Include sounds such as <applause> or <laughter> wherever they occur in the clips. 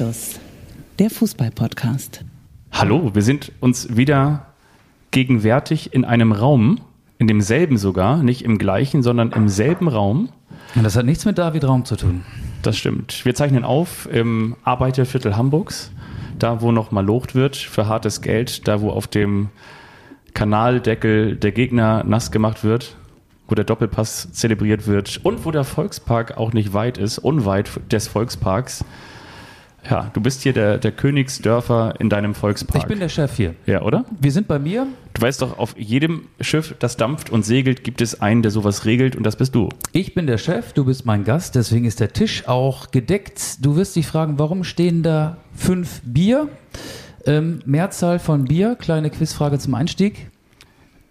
Anstoß, der Fußball-Podcast. Hallo, wir sind uns wieder gegenwärtig in einem Raum, in demselben sogar, nicht im gleichen, sondern im selben Raum. Und das hat nichts mit David Raum zu tun. Das stimmt. Wir zeichnen auf im Arbeiterviertel Hamburgs, da wo noch mal locht wird für hartes Geld, da wo auf dem Kanaldeckel der Gegner nass gemacht wird, wo der Doppelpass zelebriert wird und wo der Volkspark auch nicht weit ist, unweit des Volksparks. Ja, du bist hier der, der Königsdörfer in deinem Volkspark. Ich bin der Chef hier. Ja, oder? Wir sind bei mir. Du weißt doch, auf jedem Schiff, das dampft und segelt, gibt es einen, der sowas regelt und das bist du. Ich bin der Chef, du bist mein Gast, deswegen ist der Tisch auch gedeckt. Du wirst dich fragen, warum stehen da fünf Bier? Ähm, Mehrzahl von Bier, kleine Quizfrage zum Einstieg.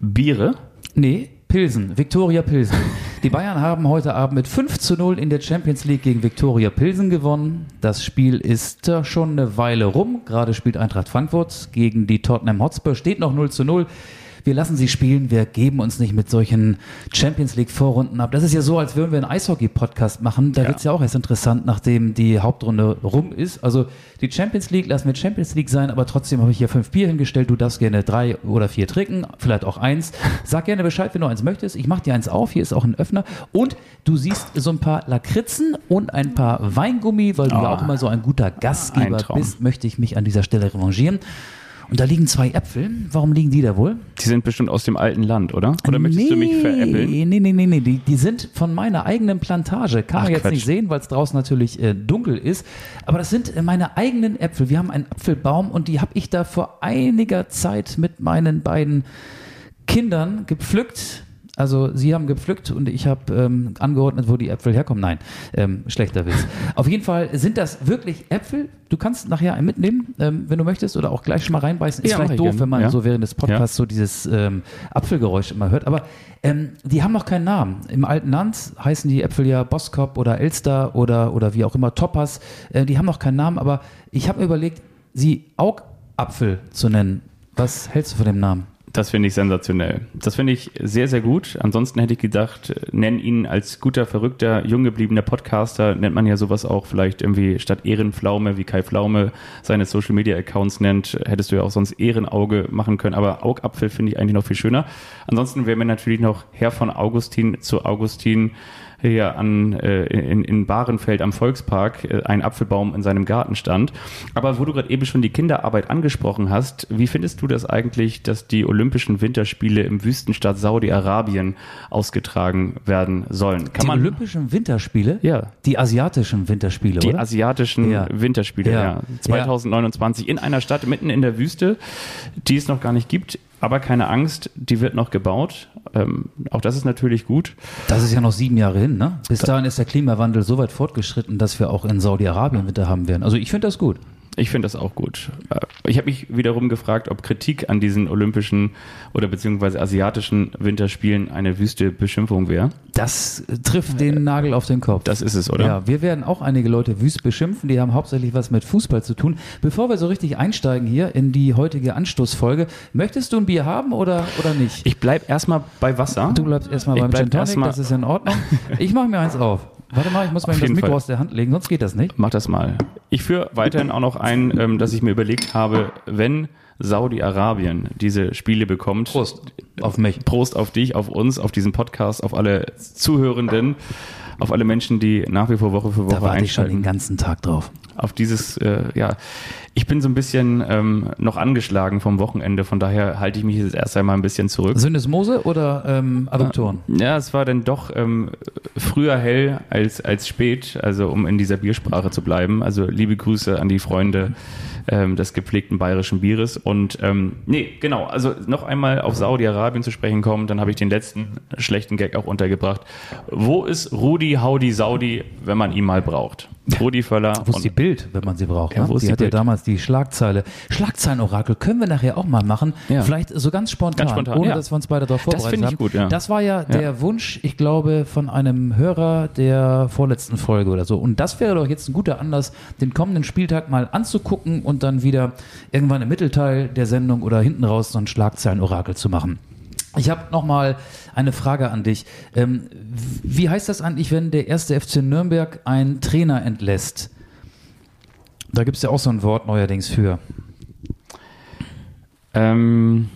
Biere? Nee, Pilsen, Viktoria Pilsen. <laughs> Die Bayern haben heute Abend mit 5 zu 0 in der Champions League gegen Viktoria Pilsen gewonnen. Das Spiel ist äh, schon eine Weile rum. Gerade spielt Eintracht Frankfurt gegen die Tottenham Hotspur. Steht noch 0 zu 0 wir lassen sie spielen, wir geben uns nicht mit solchen Champions League Vorrunden ab. Das ist ja so, als würden wir einen Eishockey-Podcast machen. Da ja. wird es ja auch erst interessant, nachdem die Hauptrunde rum ist. Also die Champions League lassen wir Champions League sein, aber trotzdem habe ich hier fünf Bier hingestellt. Du darfst gerne drei oder vier trinken, vielleicht auch eins. Sag gerne Bescheid, wenn du eins möchtest. Ich mache dir eins auf. Hier ist auch ein Öffner. Und du siehst so ein paar Lakritzen und ein paar Weingummi, weil du oh. ja auch immer so ein guter Gastgeber bist, möchte ich mich an dieser Stelle revanchieren. Und da liegen zwei Äpfel. Warum liegen die da wohl? Die sind bestimmt aus dem alten Land, oder? Oder möchtest nee, du mich veräppeln? Nee, nee, nee, nee. Die, die sind von meiner eigenen Plantage. Kann Ach, man jetzt Quatsch. nicht sehen, weil es draußen natürlich äh, dunkel ist. Aber das sind äh, meine eigenen Äpfel. Wir haben einen Apfelbaum und die habe ich da vor einiger Zeit mit meinen beiden Kindern gepflückt also Sie haben gepflückt und ich habe ähm, angeordnet, wo die Äpfel herkommen. Nein, ähm, schlechter Witz. Auf jeden Fall sind das wirklich Äpfel. Du kannst nachher einen mitnehmen, ähm, wenn du möchtest, oder auch gleich schon mal reinbeißen. Ist ja, vielleicht doof, wenn man ja. so während des Podcasts ja. so dieses ähm, Apfelgeräusch immer hört. Aber ähm, die haben noch keinen Namen. Im alten Land heißen die Äpfel ja Boskop oder Elster oder, oder wie auch immer, Toppers. Äh, die haben noch keinen Namen, aber ich habe mir überlegt, sie Augapfel zu nennen. Was hältst du von dem Namen? Das finde ich sensationell. Das finde ich sehr, sehr gut. Ansonsten hätte ich gedacht, nenn ihn als guter, verrückter, jung gebliebener Podcaster, nennt man ja sowas auch vielleicht irgendwie statt Ehrenpflaume, wie Kai Pflaume seine Social Media Accounts nennt, hättest du ja auch sonst Ehrenauge machen können. Aber Augapfel finde ich eigentlich noch viel schöner. Ansonsten wäre mir natürlich noch Herr von Augustin zu Augustin hier an, äh, in, in Bahrenfeld am Volkspark äh, ein Apfelbaum in seinem Garten stand. Aber wo du gerade eben schon die Kinderarbeit angesprochen hast, wie findest du das eigentlich, dass die Olympischen Winterspiele im Wüstenstaat Saudi-Arabien ausgetragen werden sollen? Kann die man, Olympischen Winterspiele? Ja. Die asiatischen Winterspiele, die oder? Die asiatischen ja. Winterspiele, ja. ja. 2029 ja. in einer Stadt mitten in der Wüste, die es noch gar nicht gibt. Aber keine Angst, die wird noch gebaut. Ähm, auch das ist natürlich gut. Das ist ja noch sieben Jahre hin, ne? Bis dahin ist der Klimawandel so weit fortgeschritten, dass wir auch in Saudi-Arabien Winter haben werden. Also ich finde das gut. Ich finde das auch gut. Äh, ich habe mich wiederum gefragt, ob Kritik an diesen olympischen oder beziehungsweise asiatischen Winterspielen eine wüste Beschimpfung wäre. Das trifft den Nagel auf den Kopf. Das ist es, oder? Ja, wir werden auch einige Leute wüst beschimpfen, die haben hauptsächlich was mit Fußball zu tun. Bevor wir so richtig einsteigen hier in die heutige Anstoßfolge, möchtest du ein Bier haben oder, oder nicht? Ich bleib erstmal bei Wasser. Du bleibst erstmal beim Gin Tonic, das ist in Ordnung. <laughs> Ich mache mir eins auf. Warte mal, ich muss mal das Mikro Fall. aus der Hand legen, sonst geht das nicht. Mach das mal. Ich führe weiterhin auch noch ein, ähm, dass ich mir überlegt habe, wenn Saudi-Arabien diese Spiele bekommt. Prost auf mich. Prost auf dich, auf uns, auf diesen Podcast, auf alle Zuhörenden, auf alle Menschen, die nach wie vor Woche für Woche da warte einschalten. ich schon den ganzen Tag drauf. Auf dieses, äh, ja, ich bin so ein bisschen ähm, noch angeschlagen vom Wochenende, von daher halte ich mich jetzt erst einmal ein bisschen zurück. Syndesmose oder ähm, Adduktoren? Ja, es war dann doch ähm, früher hell als, als spät, also um in dieser Biersprache zu bleiben. Also liebe Grüße an die Freunde ähm, des gepflegten bayerischen Bieres. Und ähm, nee, genau, also noch einmal auf Saudi-Arabien zu sprechen kommen, dann habe ich den letzten schlechten Gag auch untergebracht. Wo ist Rudi Haudi Saudi, wenn man ihn mal braucht? Rudi Völler. Wo ist die Bild, wenn man sie braucht? Ja, ne? Die, die hat Bild? ja damals die Schlagzeile. Schlagzeilenorakel können wir nachher auch mal machen. Ja. Vielleicht so ganz spontan, ganz spontan ohne ja. dass wir uns beide darauf vorbereitet das haben. Gut, ja. Das war ja, der Wunsch, ich glaube, von einem Hörer der vorletzten Folge oder so. Und das wäre doch jetzt ein guter Anlass, den kommenden Spieltag mal anzugucken und dann wieder irgendwann im Mittelteil der Sendung oder hinten raus so ein Schlagzeilenorakel zu machen. Ich habe nochmal eine Frage an dich. Ähm, wie heißt das eigentlich, wenn der erste FC Nürnberg einen Trainer entlässt? Da gibt es ja auch so ein Wort neuerdings für. Ähm,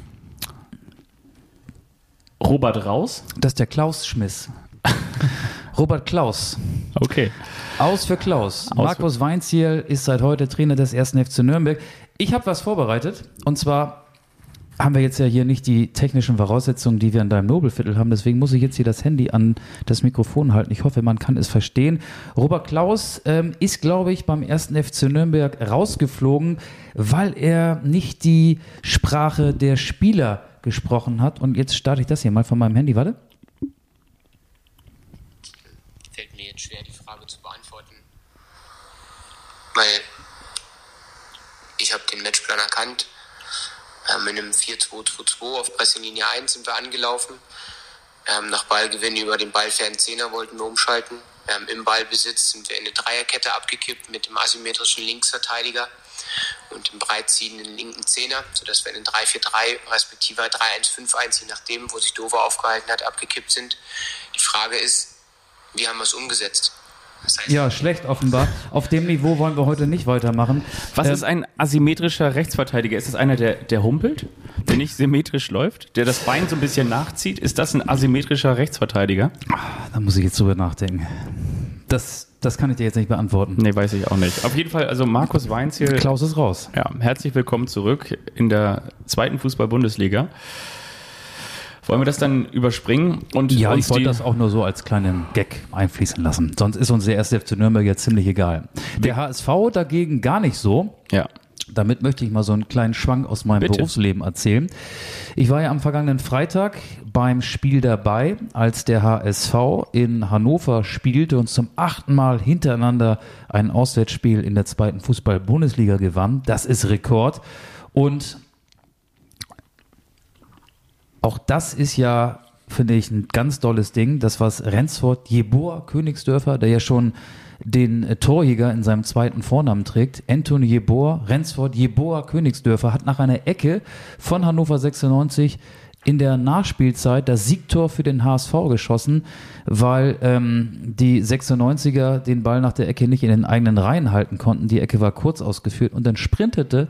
Robert Raus? Das ist der Klaus Schmiss. <laughs> Robert Klaus. Okay. Aus für Klaus. Aus Markus Weinziel ist seit heute Trainer des ersten FC Nürnberg. Ich habe was vorbereitet. Und zwar haben wir jetzt ja hier nicht die technischen Voraussetzungen, die wir in deinem Nobelviertel haben. Deswegen muss ich jetzt hier das Handy an das Mikrofon halten. Ich hoffe, man kann es verstehen. Robert Klaus ähm, ist, glaube ich, beim ersten FC Nürnberg rausgeflogen, weil er nicht die Sprache der Spieler gesprochen hat. Und jetzt starte ich das hier mal von meinem Handy. Warte. fällt mir jetzt schwer, die Frage. Weil ich habe den Matchplan erkannt. Ähm, in einem 4-2-2-2 auf Pressinglinie 1 sind wir angelaufen. Ähm, nach Ballgewinn über den ballfernen Zehner wollten wir umschalten. Ähm, Im Ballbesitz sind wir in eine Dreierkette abgekippt mit dem asymmetrischen Linksverteidiger und dem breitziehenden linken Zehner, sodass wir in den 3-4-3 respektive 3-1-5-1, je nachdem, wo sich Dover aufgehalten hat, abgekippt sind. Die Frage ist, wie haben wir es umgesetzt? Das heißt, Ja, schlecht offenbar. Auf dem Niveau wollen wir heute nicht weitermachen. Was Ähm, ist ein asymmetrischer Rechtsverteidiger? Ist das einer, der, der humpelt, der nicht symmetrisch läuft, der das Bein so ein bisschen nachzieht? Ist das ein asymmetrischer Rechtsverteidiger? Da muss ich jetzt drüber nachdenken. Das, das kann ich dir jetzt nicht beantworten. Nee, weiß ich auch nicht. Auf jeden Fall, also Markus Weinziel. Klaus ist raus. Ja, herzlich willkommen zurück in der zweiten Fußball-Bundesliga. Wollen wir das dann überspringen und Ja, uns ich wollte das auch nur so als kleinen Gag einfließen lassen. Sonst ist uns der erste FC Nürnberg jetzt ziemlich egal. Der HSV dagegen gar nicht so. Ja, Damit möchte ich mal so einen kleinen Schwank aus meinem Bitte. Berufsleben erzählen. Ich war ja am vergangenen Freitag beim Spiel dabei, als der HSV in Hannover spielte und zum achten Mal hintereinander ein Auswärtsspiel in der zweiten Fußball-Bundesliga gewann. Das ist Rekord. Und auch das ist ja, finde ich, ein ganz tolles Ding. Das, was Rensford Jeboa Königsdörfer, der ja schon den äh, Torjäger in seinem zweiten Vornamen trägt, Anthony Jeboa, Rensford Jeboa Königsdörfer, hat nach einer Ecke von Hannover 96 in der Nachspielzeit das Siegtor für den HSV geschossen, weil ähm, die 96er den Ball nach der Ecke nicht in den eigenen Reihen halten konnten. Die Ecke war kurz ausgeführt und dann sprintete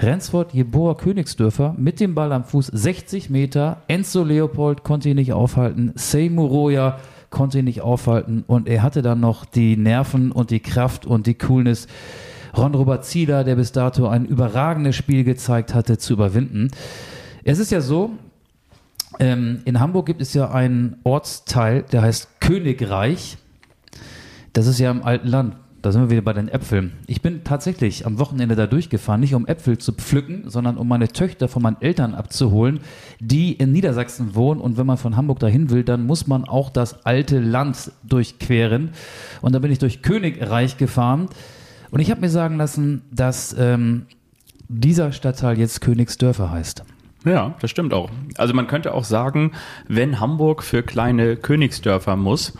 Rensford Jeboa Königsdörfer mit dem Ball am Fuß 60 Meter. Enzo Leopold konnte ihn nicht aufhalten. Seymour Roya konnte ihn nicht aufhalten. Und er hatte dann noch die Nerven und die Kraft und die Coolness, Ron Robert Zieler, der bis dato ein überragendes Spiel gezeigt hatte, zu überwinden. Es ist ja so, ähm, in Hamburg gibt es ja einen Ortsteil, der heißt Königreich. Das ist ja im alten Land. Da sind wir wieder bei den Äpfeln. Ich bin tatsächlich am Wochenende da durchgefahren, nicht um Äpfel zu pflücken, sondern um meine Töchter von meinen Eltern abzuholen, die in Niedersachsen wohnen. Und wenn man von Hamburg dahin will, dann muss man auch das alte Land durchqueren. Und da bin ich durch Königreich gefahren. Und ich habe mir sagen lassen, dass ähm, dieser Stadtteil jetzt Königsdörfer heißt. ja, das stimmt auch. Also man könnte auch sagen, wenn Hamburg für kleine Königsdörfer muss,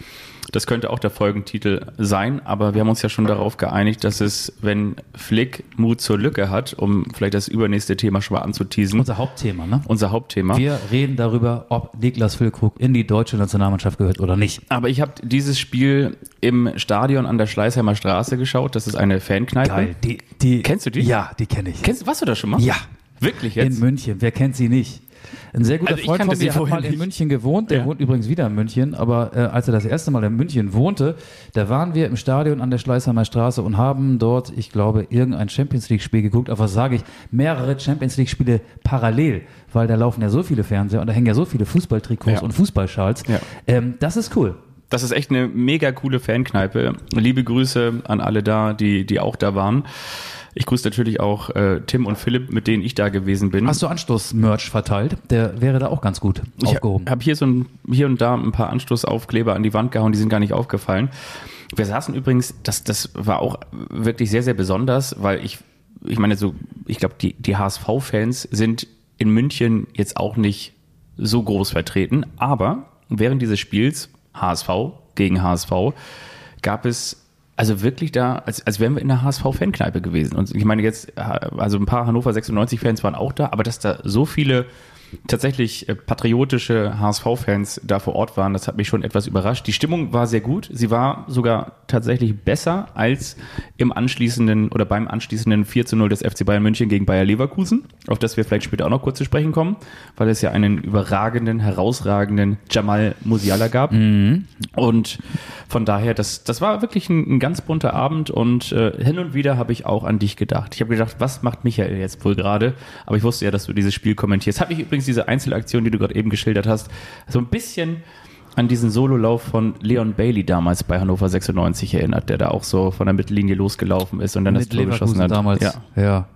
das könnte auch der Folgentitel sein, aber wir haben uns ja schon darauf geeinigt, dass es, wenn Flick Mut zur Lücke hat, um vielleicht das übernächste Thema schon mal anzuteasen, Unser Hauptthema, ne? unser Hauptthema. Wir reden darüber, ob Niklas Füllkrug in die deutsche Nationalmannschaft gehört oder nicht. Aber ich habe dieses Spiel im Stadion an der Schleißheimer Straße geschaut. Das ist eine Fankneipe. Die, die, Kennst du die? Ja, die kenne ich. Kennst, warst du da schon mal? Ja. Wirklich In jetzt? München. Wer kennt sie nicht? Ein sehr guter Also Freund von mir hat mal in. München gewohnt. Der Ja. wohnt übrigens wieder in München. Aber äh, als er das erste Mal in München wohnte, da waren wir im Stadion an der Schleißheimer Straße und haben dort, ich glaube, irgendein Champions League-Spiel geguckt. Aber was sage ich? Mehrere Champions League-Spiele parallel, weil da laufen ja so viele Fernseher und da hängen ja so viele Fußballtrikots Ja. und Fußballschals. Ja. Ähm, das ist cool. Das ist echt eine mega coole Fankneipe. Liebe Grüße an alle da, die, die auch da waren. Ich grüße natürlich auch äh, Tim und Philipp, mit denen ich da gewesen bin. Hast du Anstoß-Merch verteilt? Der wäre da auch ganz gut ich aufgehoben. habe hier so ein, hier und da ein paar Anstoßaufkleber an die Wand gehauen, die sind gar nicht aufgefallen. Wir saßen übrigens, das, das war auch wirklich sehr, sehr besonders, weil ich, ich meine, so, ich glaube, die, die HSV-Fans sind in München jetzt auch nicht so groß vertreten, aber während dieses Spiels, HSV gegen HSV, gab es also wirklich da, als, als wären wir in der HSV-Fankneipe gewesen. Und ich meine jetzt, also ein paar Hannover 96-Fans waren auch da, aber dass da so viele tatsächlich äh, patriotische HSV-Fans da vor Ort waren, das hat mich schon etwas überrascht. Die Stimmung war sehr gut. Sie war sogar tatsächlich besser als im anschließenden oder beim anschließenden 4 zu 0 des FC Bayern München gegen Bayer Leverkusen, auf das wir vielleicht später auch noch kurz zu sprechen kommen, weil es ja einen überragenden, herausragenden Jamal Musiala gab. Mhm. Und von daher, das, das war wirklich ein, ein ganz bunter Abend und äh, hin und wieder habe ich auch an dich gedacht. Ich habe gedacht, was macht Michael jetzt wohl gerade? Aber ich wusste ja, dass du dieses Spiel kommentierst. Hat mich übrigens diese Einzelaktion, die du gerade eben geschildert hast, so ein bisschen an diesen Sololauf von Leon Bailey damals bei Hannover 96 erinnert, der da auch so von der Mittellinie losgelaufen ist und dann das Mit Tor geschossen hat. damals. Ja. Ja,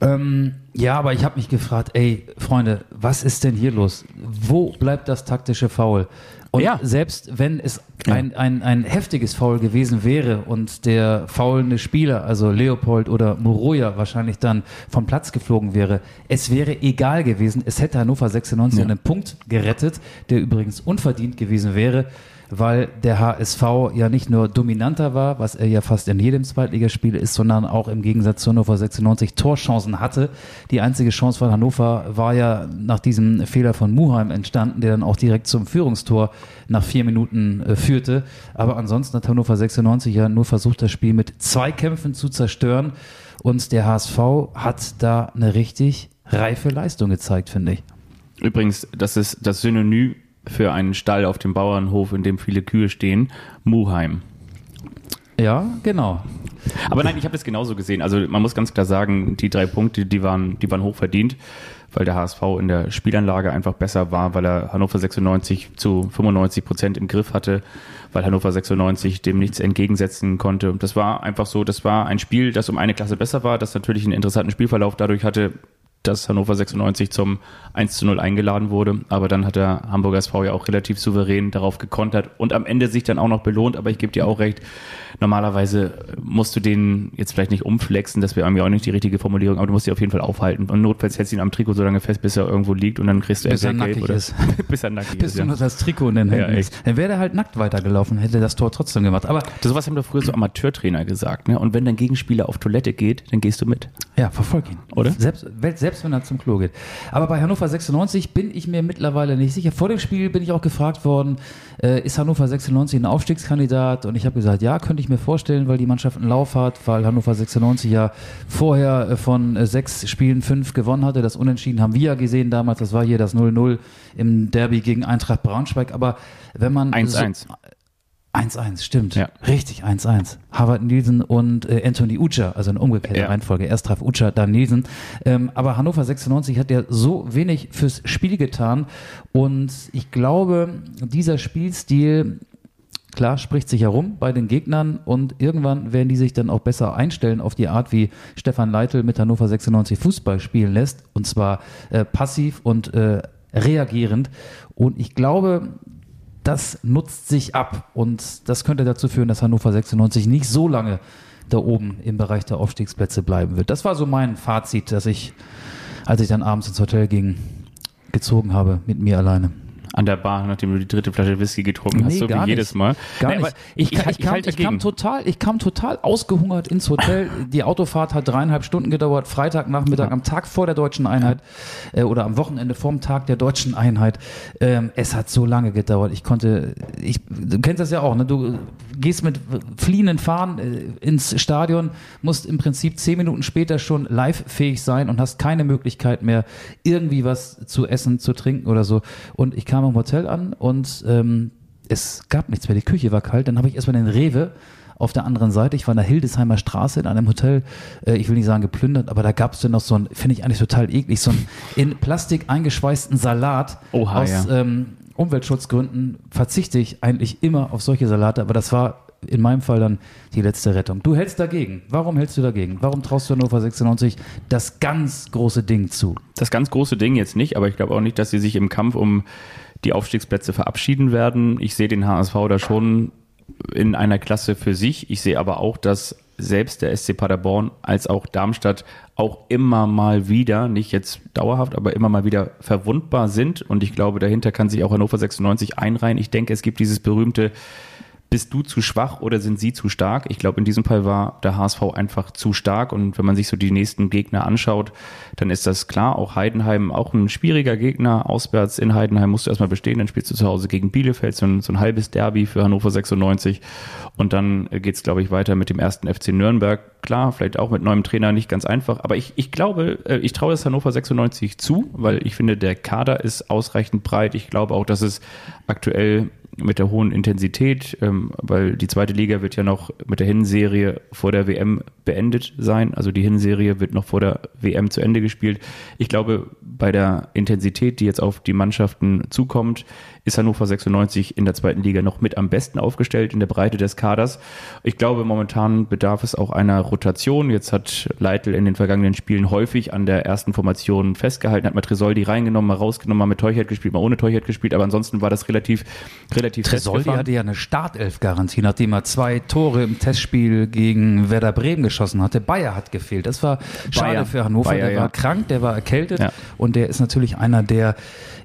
ähm, ja aber ich habe mich gefragt, ey, Freunde, was ist denn hier los? Wo bleibt das taktische Foul? Und Ja. selbst wenn es ein, ein, ein heftiges Foul gewesen wäre und der faulende Spieler, also Leopold oder Moroja, wahrscheinlich dann vom Platz geflogen wäre, es wäre egal gewesen. Es hätte Hannover 96 Ja. einen Punkt gerettet, der übrigens unverdient gewesen wäre, weil der HSV ja nicht nur dominanter war, was er ja fast in jedem Zweitligaspiel ist, sondern auch im Gegensatz zu Hannover 96 Torchancen hatte. Die einzige Chance von Hannover war ja nach diesem Fehler von Muheim entstanden, der dann auch direkt zum Führungstor nach vier Minuten äh, führte. Aber ansonsten hat Hannover 96 ja nur versucht, das Spiel mit zwei Kämpfen zu zerstören. Und der HSV hat da eine richtig reife Leistung gezeigt, finde ich. Übrigens, das ist das Synonym für einen Stall auf dem Bauernhof, in dem viele Kühe stehen, Muheim. Ja, genau. Aber nein, ich habe das genauso gesehen. Also man muss ganz klar sagen, die drei Punkte, die waren, die waren hoch verdient, weil der HSV in der Spielanlage einfach besser war, weil er Hannover 96 zu 95 Prozent im Griff hatte, weil Hannover 96 dem nichts entgegensetzen konnte. Und das war einfach so, das war ein Spiel, das um eine Klasse besser war, das natürlich einen interessanten Spielverlauf dadurch hatte, dass Hannover 96 zum 1 zu 0 eingeladen wurde. Aber dann hat der Hamburger SV ja auch relativ souverän darauf gekontert und am Ende sich dann auch noch belohnt. Aber ich gebe dir auch recht, normalerweise musst du den jetzt vielleicht nicht umflexen, das wäre mir auch nicht die richtige Formulierung, aber du musst ihn auf jeden Fall aufhalten. Und notfalls hältst du ihn am Trikot so lange fest, bis er irgendwo liegt und dann kriegst du Bis er nackig oder ist. <laughs> bis er nackig Bis ist. du Ja. nur das Trikot in den Händen Ja, ist. Dann wäre er halt nackt weitergelaufen, hätte das Tor trotzdem gemacht. Aber Das, sowas haben doch früher so Amateurtrainer gesagt. Ne? Und wenn dein Gegenspieler auf Toilette geht, dann gehst du mit. ja, verfolg ihn. Oder? Selbst, selbst wenn er zum Klo geht. Aber bei Hannover 96 bin ich mir mittlerweile nicht sicher. Vor dem Spiel bin ich auch gefragt worden, äh, ist Hannover 96 ein Aufstiegskandidat? Und ich habe gesagt, ja, könnte ich mir vorstellen, weil die Mannschaft einen Lauf hat, weil Hannover 96 ja vorher äh, von äh, sechs Spielen fünf gewonnen hatte. Das Unentschieden haben wir ja gesehen damals. Das war hier das 0-0 im Derby gegen Eintracht Braunschweig. Aber wenn man 1-1. So, 1-1, stimmt. Ja. Richtig, 1-1. Harvard Nielsen und äh, Anthony Ucha, also eine umgekehrte Ja. Reihenfolge. Erst traf Ucha, dann Nielsen. Ähm, aber Hannover 96 hat ja so wenig fürs Spiel getan. Und ich glaube, dieser Spielstil, klar, spricht sich herum bei den Gegnern und irgendwann werden die sich dann auch besser einstellen auf die Art, wie Stefan Leitl mit Hannover 96 Fußball spielen lässt. Und zwar äh, passiv und äh, reagierend. Und ich glaube, das nutzt sich ab und das könnte dazu führen, dass Hannover 96 nicht so lange da oben im Bereich der Aufstiegsplätze bleiben wird. Das war so mein Fazit, dass ich, als ich dann abends ins Hotel ging, gezogen habe mit mir alleine. An der Bar, nachdem du die dritte Flasche Whisky getrunken hast, Nee, so wie gar jedes nicht. Mal. Gar Nee, nicht. Ich, ich, ich kam, ich, kam total, ich kam total ausgehungert ins Hotel. <laughs> Die Autofahrt hat dreieinhalb Stunden gedauert. Freitagnachmittag, am Tag vor der deutschen Einheit äh, oder am Wochenende vorm Tag der deutschen Einheit. Ähm, es hat so lange gedauert. Ich konnte, ich, du kennst das ja auch, ne? Du gehst mit fliehenden Fahnen äh, ins Stadion, musst im Prinzip zehn Minuten später schon live-fähig sein und hast keine Möglichkeit mehr, irgendwie was zu essen, zu trinken oder so. Und ich kam im Hotel an und ähm, es gab nichts mehr. Die Küche war kalt. Dann habe ich erstmal den Rewe auf der anderen Seite. Ich war in der Hildesheimer Straße in einem Hotel, äh, ich will nicht sagen geplündert, aber da gab es dann noch so ein, finde ich eigentlich total eklig, so einen in Plastik eingeschweißten Salat Oha, aus ja. ähm, Umweltschutzgründen verzichte ich eigentlich immer auf solche Salate, aber das war in meinem Fall dann die letzte Rettung. Du hältst dagegen. Warum hältst du dagegen? Warum traust du Hannover 96 das ganz große Ding zu? das ganz große Ding jetzt nicht, aber ich glaube auch nicht, dass sie sich im Kampf um die Aufstiegsplätze verabschieden werden. Ich sehe den HSV da schon in einer Klasse für sich. Ich sehe aber auch, dass selbst der SC Paderborn als auch Darmstadt auch immer mal wieder, nicht jetzt dauerhaft, aber immer mal wieder verwundbar sind. Und ich glaube, dahinter kann sich auch Hannover 96 einreihen. Ich denke, es gibt dieses berühmte bist du zu schwach oder sind sie zu stark? Ich glaube, in diesem Fall war der HSV einfach zu stark und wenn man sich so die nächsten Gegner anschaut, dann ist das klar. Auch Heidenheim, auch ein schwieriger Gegner. Auswärts in Heidenheim musst du erstmal bestehen, dann spielst du zu Hause gegen Bielefeld, so ein, so ein halbes Derby für Hannover 96 und dann geht's, glaube ich, weiter mit dem ersten FC Nürnberg. Klar, vielleicht auch mit neuem Trainer nicht ganz einfach, aber ich, ich glaube, äh, ich traue es Hannover 96 zu, weil ich finde, der Kader ist ausreichend breit. Ich glaube auch, dass es aktuell mit der hohen Intensität, ähm, weil die zweite Liga wird ja noch mit der Hinserie vor der WM beendet sein. Also die Hinserie wird noch vor der WM zu Ende gespielt. Ich glaube, bei der Intensität, die jetzt auf die Mannschaften zukommt, ist Hannover 96 in der zweiten Liga noch mit am besten aufgestellt in der Breite des Kaders. Ich glaube, momentan bedarf es auch einer Rotation. Jetzt hat Leitl in den vergangenen Spielen häufig an der ersten Formation festgehalten, hat mal Tresoldi reingenommen, mal rausgenommen, mal mit Teuchert gespielt, mal ohne Teuchert gespielt, aber ansonsten war das relativ, relativ Tresoldi hatte ja eine Startelf-Garantie, nachdem er zwei Tore im Testspiel gegen Werder Bremen geschossen hatte. Bayer hat gefehlt. Das war schade Bayer. für Hannover. Bayer, der ja. war krank, der war erkältet Ja. und der ist natürlich einer, der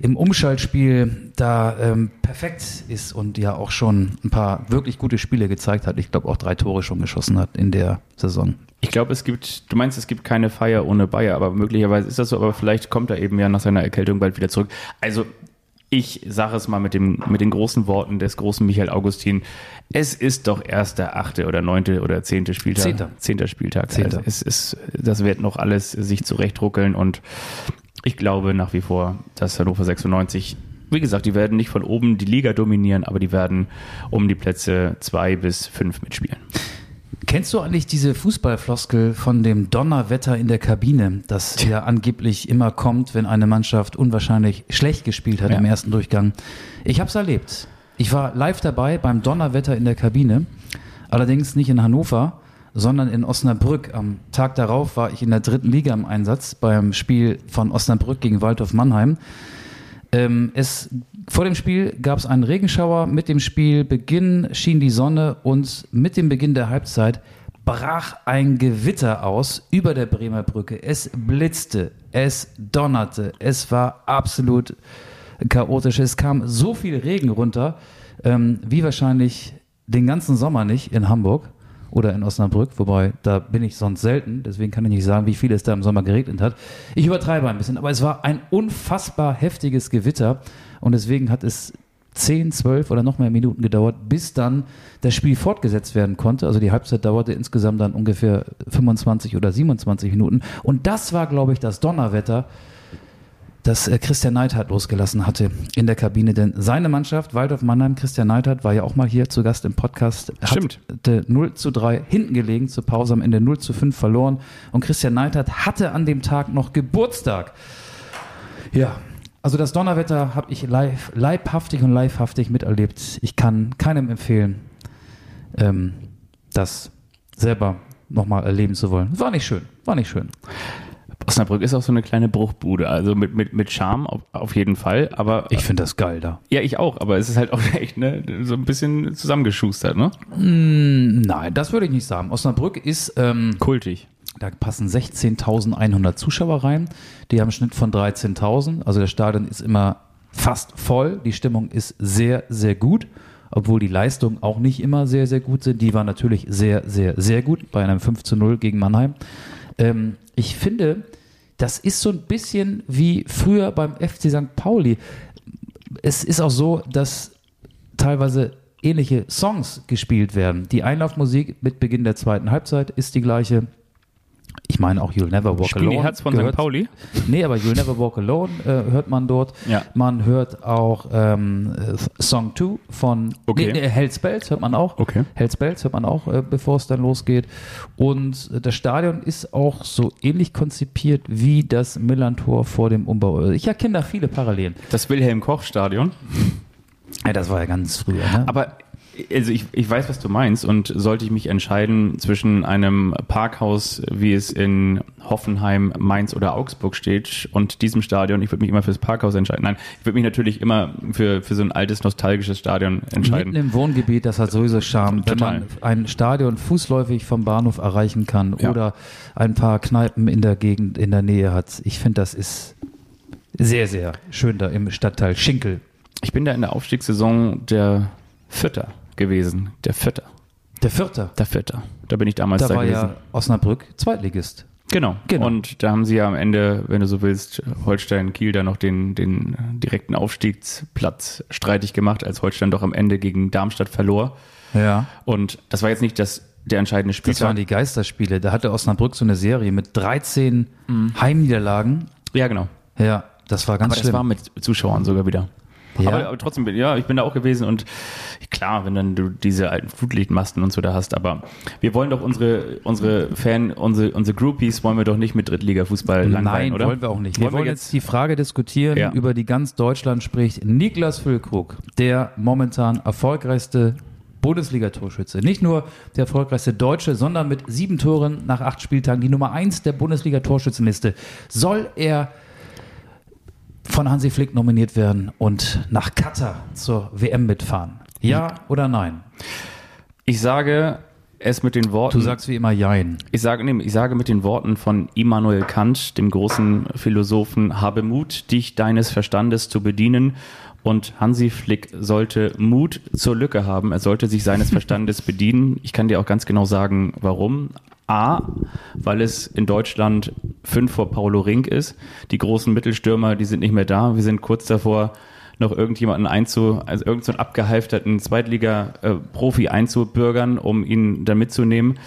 im Umschaltspiel da ähm, perfekt ist und ja auch schon ein paar wirklich gute Spiele gezeigt hat. Ich glaube auch drei Tore schon geschossen hat in der Saison. Ich glaube, es gibt, du meinst, es gibt keine Feier ohne Bayer, aber möglicherweise ist das so, aber vielleicht kommt er eben ja nach seiner Erkältung bald wieder zurück. Also, ich sage es mal mit, dem, mit den großen Worten des großen Michael Augustin. Es ist doch erst der achte oder neunte oder zehnte Spieltag. Zehnter. Zehnter Spieltag. Zehnter. Also es ist, das wird noch alles sich zurechtruckeln und ich glaube nach wie vor, dass Hannover 96, wie gesagt, die werden nicht von oben die Liga dominieren, aber die werden um die Plätze zwei bis fünf mitspielen. Kennst du eigentlich diese Fußballfloskel von dem Donnerwetter in der Kabine, das ja angeblich immer kommt, wenn eine Mannschaft unwahrscheinlich schlecht gespielt hat Ja. im ersten Durchgang? Ich habe es erlebt. Ich war live dabei beim Donnerwetter in der Kabine, allerdings nicht in Hannover, sondern in Osnabrück. Am Tag darauf war ich in der dritten Liga im Einsatz beim Spiel von Osnabrück gegen Waldorf Mannheim. Ähm, es, vor dem Spiel gab es einen Regenschauer. Mit dem Spielbeginn schien die Sonne und mit dem Beginn der Halbzeit brach ein Gewitter aus über der Bremer Brücke. Es blitzte, es donnerte, es war absolut chaotisch. Es kam so viel Regen runter, ähm, wie wahrscheinlich den ganzen Sommer nicht in Hamburg oder in Osnabrück, wobei da bin ich sonst selten, deswegen kann ich nicht sagen, wie viel es da im Sommer geregnet hat. Ich übertreibe ein bisschen, aber es war ein unfassbar heftiges Gewitter und deswegen hat es 10, 12 oder noch mehr Minuten gedauert, bis dann das Spiel fortgesetzt werden konnte. Also die Halbzeit dauerte insgesamt dann ungefähr 25 oder 27 Minuten und das war, glaube ich, das Donnerwetter, das äh, Christian Neidhardt losgelassen hatte in der Kabine. Denn seine Mannschaft, Waldorf Mannheim, Christian Neidhardt, war ja auch mal hier zu Gast im Podcast. Stimmt. Hatte 0 zu 3 hinten gelegen, zur Pause am Ende 0 zu 5 verloren. Und Christian Neidhardt hatte an dem Tag noch Geburtstag. Ja, also das Donnerwetter habe ich live, leibhaftig und livehaftig miterlebt. Ich kann keinem empfehlen, ähm, das selber nochmal erleben zu wollen. War nicht schön, war nicht schön. Osnabrück ist auch so eine kleine Bruchbude, also mit, mit, mit Charme auf, auf jeden Fall, aber Ich finde das geil da. ja, ich auch, aber es ist halt auch <laughs> echt ne, so ein bisschen zusammengeschustert, ne? Nein, das würde ich nicht sagen. Osnabrück ist, ähm, Kultig. da passen 16.100 Zuschauer rein. Die haben einen Schnitt von 13.000. Also das Stadion ist immer fast voll. Die Stimmung ist sehr, sehr gut. Obwohl die Leistungen auch nicht immer sehr, sehr gut sind. Die war natürlich sehr, sehr, sehr gut bei einem 5 zu 0 gegen Mannheim. Ähm, ich finde, das ist so ein bisschen wie früher beim FC St. Pauli. Es ist auch so, dass teilweise ähnliche Songs gespielt werden. Die Einlaufmusik mit Beginn der zweiten Halbzeit ist die gleiche. Ich meine auch You'll Never Walk Spielen die Alone. Herz von St. gehört- Pauli? Nee, aber You'll Never Walk Alone äh, hört man dort. Ja. Man hört auch ähm, äh, Song 2 von Okay. nee, nee, Hell's Bells hört man auch. Okay. Hell's Bells hört man auch, äh, bevor es dann losgeht. Und äh, das Stadion ist auch so ähnlich konzipiert wie das Millantor vor dem Umbau. Ich erkenne da viele Parallelen. Das Wilhelm-Koch-Stadion. Ja, das war ja ganz früher. Ne? Aber also ich, ich weiß, was du meinst und sollte ich mich entscheiden zwischen einem Parkhaus, wie es in Hoffenheim, Mainz oder Augsburg steht und diesem Stadion, ich würde mich immer fürs Parkhaus entscheiden. Nein, ich würde mich natürlich immer für, für so ein altes, nostalgisches Stadion entscheiden. Mitten im Wohngebiet, das hat sowieso Charme, wenn Total. man ein Stadion fußläufig vom Bahnhof erreichen kann Ja. oder ein paar Kneipen in der Gegend in der Nähe hat. Ich finde, das ist sehr, sehr schön da im Stadtteil Schinkel. Ich bin da in der Aufstiegssaison der Vierter gewesen. Der Vierter. Der Vierte. Der Vierter. Da bin ich damals Da da, war gewesen. ja Osnabrück Zweitligist. Genau. Genau. Und da haben sie ja am Ende, wenn du so willst, Holstein Kiel da noch den, den direkten Aufstiegsplatz streitig gemacht, als Holstein doch am Ende gegen Darmstadt verlor. Ja. Und das war jetzt nicht das, der entscheidende Das waren Spieltag. die Geisterspiele. Da hatte Osnabrück so eine Serie mit 13 Heimniederlagen. ja, genau. Ja, das war ganz Aber das schlimm. war mit Zuschauern sogar wieder. Ja. Aber, aber trotzdem, ja, ich bin da auch gewesen und klar, wenn dann du diese alten Flutlichtmasten und so da hast, aber wir wollen doch unsere, unsere Fan, unsere, unsere Groupies wollen wir doch nicht mit Drittliga-Fußball langweilen, Nein, oder? wollen wir auch nicht. Wir Wollen wollen, wir jetzt die Frage diskutieren, Ja. über die ganz Deutschland spricht. Niklas Füllkrug, der momentan erfolgreichste Bundesliga-Torschütze. Nicht nur der erfolgreichste Deutsche, sondern mit sieben Toren nach acht Spieltagen die Nummer eins der Bundesliga-Torschützenliste. Soll er von Hansi Flick nominiert werden und nach Katar zur WM mitfahren? Ja oder nein? Ich sage es mit den Worten. Du sagst wie immer Jein. Ich sage, nee, ich sage mit den Worten von Immanuel Kant, dem großen Philosophen, habe Mut, dich deines Verstandes zu bedienen. Und Hansi Flick sollte Mut zur Lücke haben. Er sollte sich seines Verstandes <laughs> bedienen. Ich kann dir auch ganz genau sagen, warum. A, weil es in Deutschland fünf vor Paulo Rink ist. Die großen Mittelstürmer, die sind nicht mehr da. Wir sind kurz davor, noch irgendjemanden einzu, also irgendeinen so abgehalfterten Zweitliga-Profi einzubürgern, um ihn dann mitzunehmen.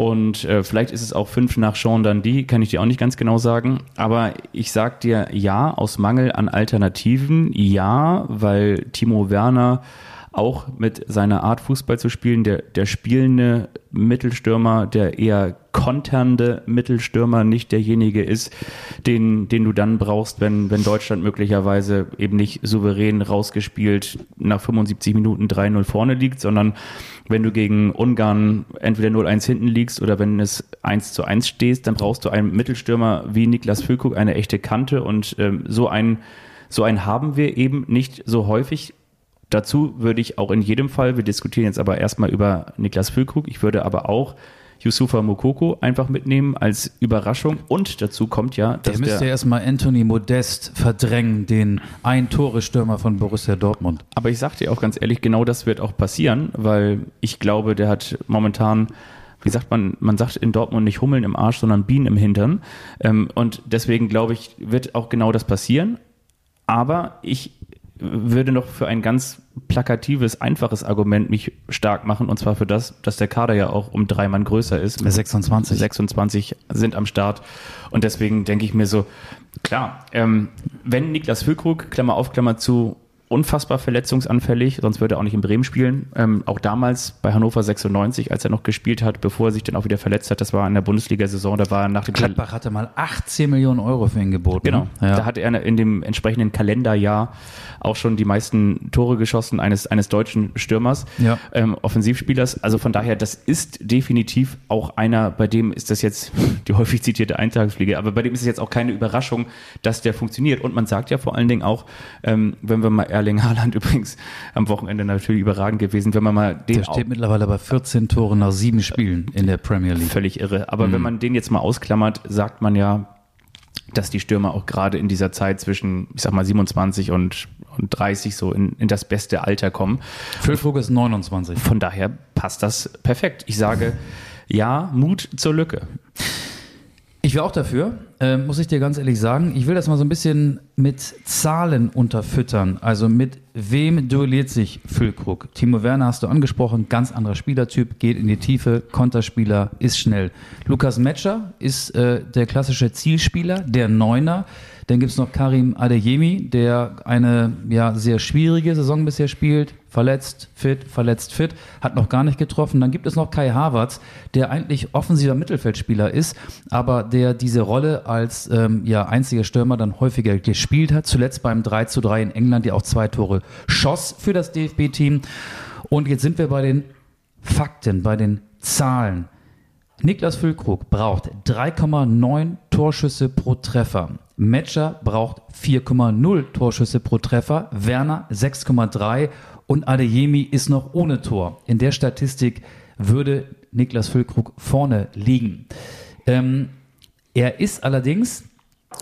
Und äh, vielleicht ist es auch fünf nach Sean Dundee, kann ich dir auch nicht ganz genau sagen. Aber ich sag dir ja, aus Mangel an Alternativen, ja, weil Timo Werner auch mit seiner Art Fußball zu spielen, der, der spielende Mittelstürmer, der eher konternde Mittelstürmer nicht derjenige ist, den, den du dann brauchst, wenn, wenn Deutschland möglicherweise eben nicht souverän rausgespielt nach 75 Minuten 3-0 vorne liegt, sondern wenn du gegen Ungarn entweder 0-1 hinten liegst oder wenn es 1 zu 1 stehst, dann brauchst du einen Mittelstürmer wie Niklas Füllkrug, eine echte Kante und ähm, so ein so einen haben wir eben nicht so häufig. Dazu würde ich auch in jedem Fall, wir diskutieren jetzt aber erstmal über Niklas Füllkrug, ich würde aber auch Yusufa Mokoko einfach mitnehmen als Überraschung und dazu kommt ja, Der dass müsste der, erstmal Anthony Modest verdrängen, den Ein-Tore-Stürmer von Borussia Dortmund. Aber ich sag dir auch ganz ehrlich, genau das wird auch passieren, weil ich glaube, der hat momentan, wie sagt man, man sagt in Dortmund nicht Hummeln im Arsch, sondern Bienen im Hintern. Ähm, und deswegen glaube ich, wird auch genau das passieren. Aber ich würde noch für ein ganz plakatives, einfaches Argument mich stark machen, und zwar für das, dass der Kader ja auch um drei Mann größer ist. 26. 26 sind am Start. Und deswegen denke ich mir so, klar, ähm, wenn Niklas Füllkrug, Klammer auf, Klammer zu, unfassbar verletzungsanfällig, sonst würde er auch nicht in Bremen spielen. Ähm, auch damals bei Hannover 96, als er noch gespielt hat, bevor er sich dann auch wieder verletzt hat, das war in der Bundesliga-Saison, da war er nach dem Gladbach hatte mal 18 Millionen Euro für ihn geboten. Genau. Ja. Da hat er in dem entsprechenden Kalenderjahr auch schon die meisten Tore geschossen eines, eines deutschen Stürmers, Ja. ähm, Offensivspielers. Also von daher, das ist definitiv auch einer, bei dem ist das jetzt <laughs> die häufig zitierte Eintagsfliege, aber bei dem ist es jetzt auch keine Überraschung, dass der funktioniert. Und man sagt ja vor allen Dingen auch, ähm, wenn wir mal Erling Haaland übrigens am Wochenende natürlich überragend gewesen, wenn man mal den Der steht mittlerweile bei 14 Toren nach sieben Spielen in der Premier League. völlig irre. Aber wenn man den jetzt mal ausklammert, sagt man ja, dass die Stürmer auch gerade in dieser Zeit zwischen, ich sag mal, 27 und, und 30 so in, in das beste Alter kommen. Füllkrug ist 29. Von daher passt das perfekt. Ich sage, ja, Mut zur Lücke. Ich wäre auch dafür, äh, muss ich dir ganz ehrlich sagen. Ich will das mal so ein bisschen mit Zahlen unterfüttern. Also mit wem duelliert sich Füllkrug? Timo Werner hast du angesprochen, ganz anderer Spielertyp, geht in die Tiefe, Konterspieler, ist schnell. Lukas Metscher ist äh, der klassische Zielspieler, der Neuner. Dann gibt's noch Karim Adeyemi, der eine ja, sehr schwierige Saison bisher spielt. Verletzt, fit, verletzt, fit, hat noch gar nicht getroffen. Dann gibt es noch Kai Havertz, der eigentlich offensiver Mittelfeldspieler ist, aber der diese Rolle als ähm, ja, einziger Stürmer dann häufiger gespielt hat. Zuletzt beim 3 zu 3 in England, der auch zwei Tore schoss für das DFB-Team. Und jetzt sind wir bei den Fakten, bei den Zahlen. Niklas Füllkrug braucht 3,9 Torschüsse pro Treffer. Metscher braucht 4,0 Torschüsse pro Treffer. Werner 6,3 und Adeyemi ist noch ohne Tor. In der Statistik würde Niklas Füllkrug vorne liegen. Ähm, er ist allerdings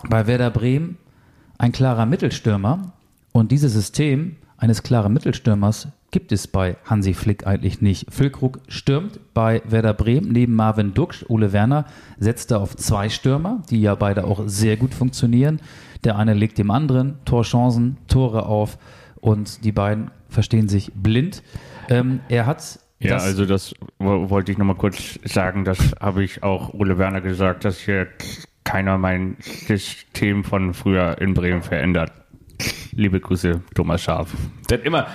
bei Werder Bremen ein klarer Mittelstürmer und dieses System eines klaren Mittelstürmers gibt es bei Hansi Flick eigentlich nicht. Füllkrug stürmt bei Werder Bremen neben Marvin Duksch. Ole Werner setzt da auf zwei Stürmer, die ja beide auch sehr gut funktionieren. Der eine legt dem anderen Torchancen, Tore auf und die beiden verstehen sich blind. Ähm, er hat ja, das also das wollte ich nochmal kurz sagen, das habe ich auch Ole Werner gesagt, dass hier keiner mein System von früher in Bremen verändert. Liebe Grüße, Thomas Scharf. Hat immer,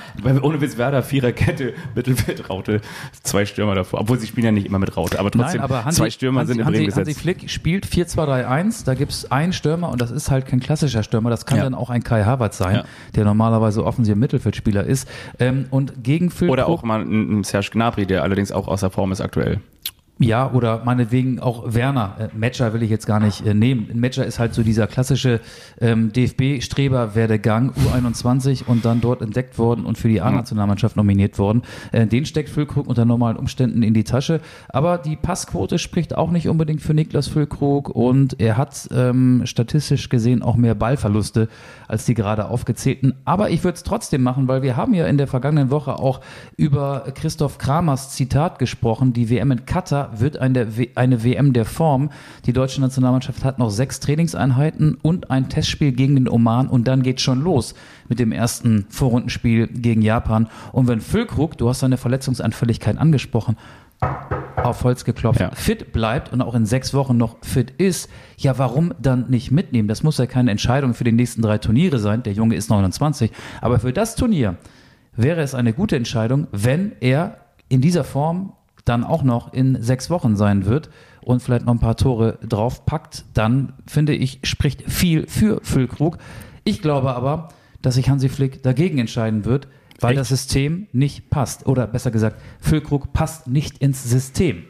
ohne Witz, Werder, Viererkette, Mittelfeldraute, zwei Stürmer davor. Obwohl sie spielen ja nicht immer mit Raute, aber trotzdem, Nein, aber Hansi, zwei Stürmer Hansi, sind in Hansi, Bremen gesetzt. Hansi Flick spielt 4-2-3-1, da gibt es einen Stürmer und das ist halt kein klassischer Stürmer, das kann Ja. dann auch ein Kai Havertz sein, Ja. der normalerweise offensiver Mittelfeldspieler ist. Ähm, und gegen Füllkrug, Oder auch mal ein, ein Serge Gnabry, der allerdings auch außer Form ist aktuell. Ja, oder meinetwegen auch Werner. Äh, Matcher will ich jetzt gar nicht äh, nehmen. Matcher ist halt so dieser klassische ähm, DFB-Streber-Werdegang, U21 und dann dort entdeckt worden und für die A-Nationalmannschaft nominiert worden. Äh, den steckt Füllkrug unter normalen Umständen in die Tasche. Aber die Passquote spricht auch nicht unbedingt für Niklas Füllkrug und er hat ähm, statistisch gesehen auch mehr Ballverluste als die gerade aufgezählten. Aber ich würde es trotzdem machen, weil wir haben ja in der vergangenen Woche auch über Christoph Kramers Zitat gesprochen. Die WM in Katar wird eine, W- eine WM der Form. Die deutsche Nationalmannschaft hat noch sechs Trainingseinheiten und ein Testspiel gegen den Oman und dann geht schon los mit dem ersten Vorrundenspiel gegen Japan. Und wenn Füllkrug, du hast seine Verletzungsanfälligkeit angesprochen, auf Holz geklopft, Ja. fit bleibt und auch in sechs Wochen noch fit ist, ja, warum dann nicht mitnehmen? Das muss ja keine Entscheidung für die nächsten drei Turniere sein. Der Junge ist 29. Aber für das Turnier wäre es eine gute Entscheidung, wenn er in dieser Form dann auch noch in sechs Wochen sein wird und vielleicht noch ein paar Tore draufpackt, dann finde ich, spricht viel für Füllkrug. Ich glaube aber, dass sich Hansi Flick dagegen entscheiden wird, weil Echt? das System nicht passt. Oder besser gesagt, Füllkrug passt nicht ins System.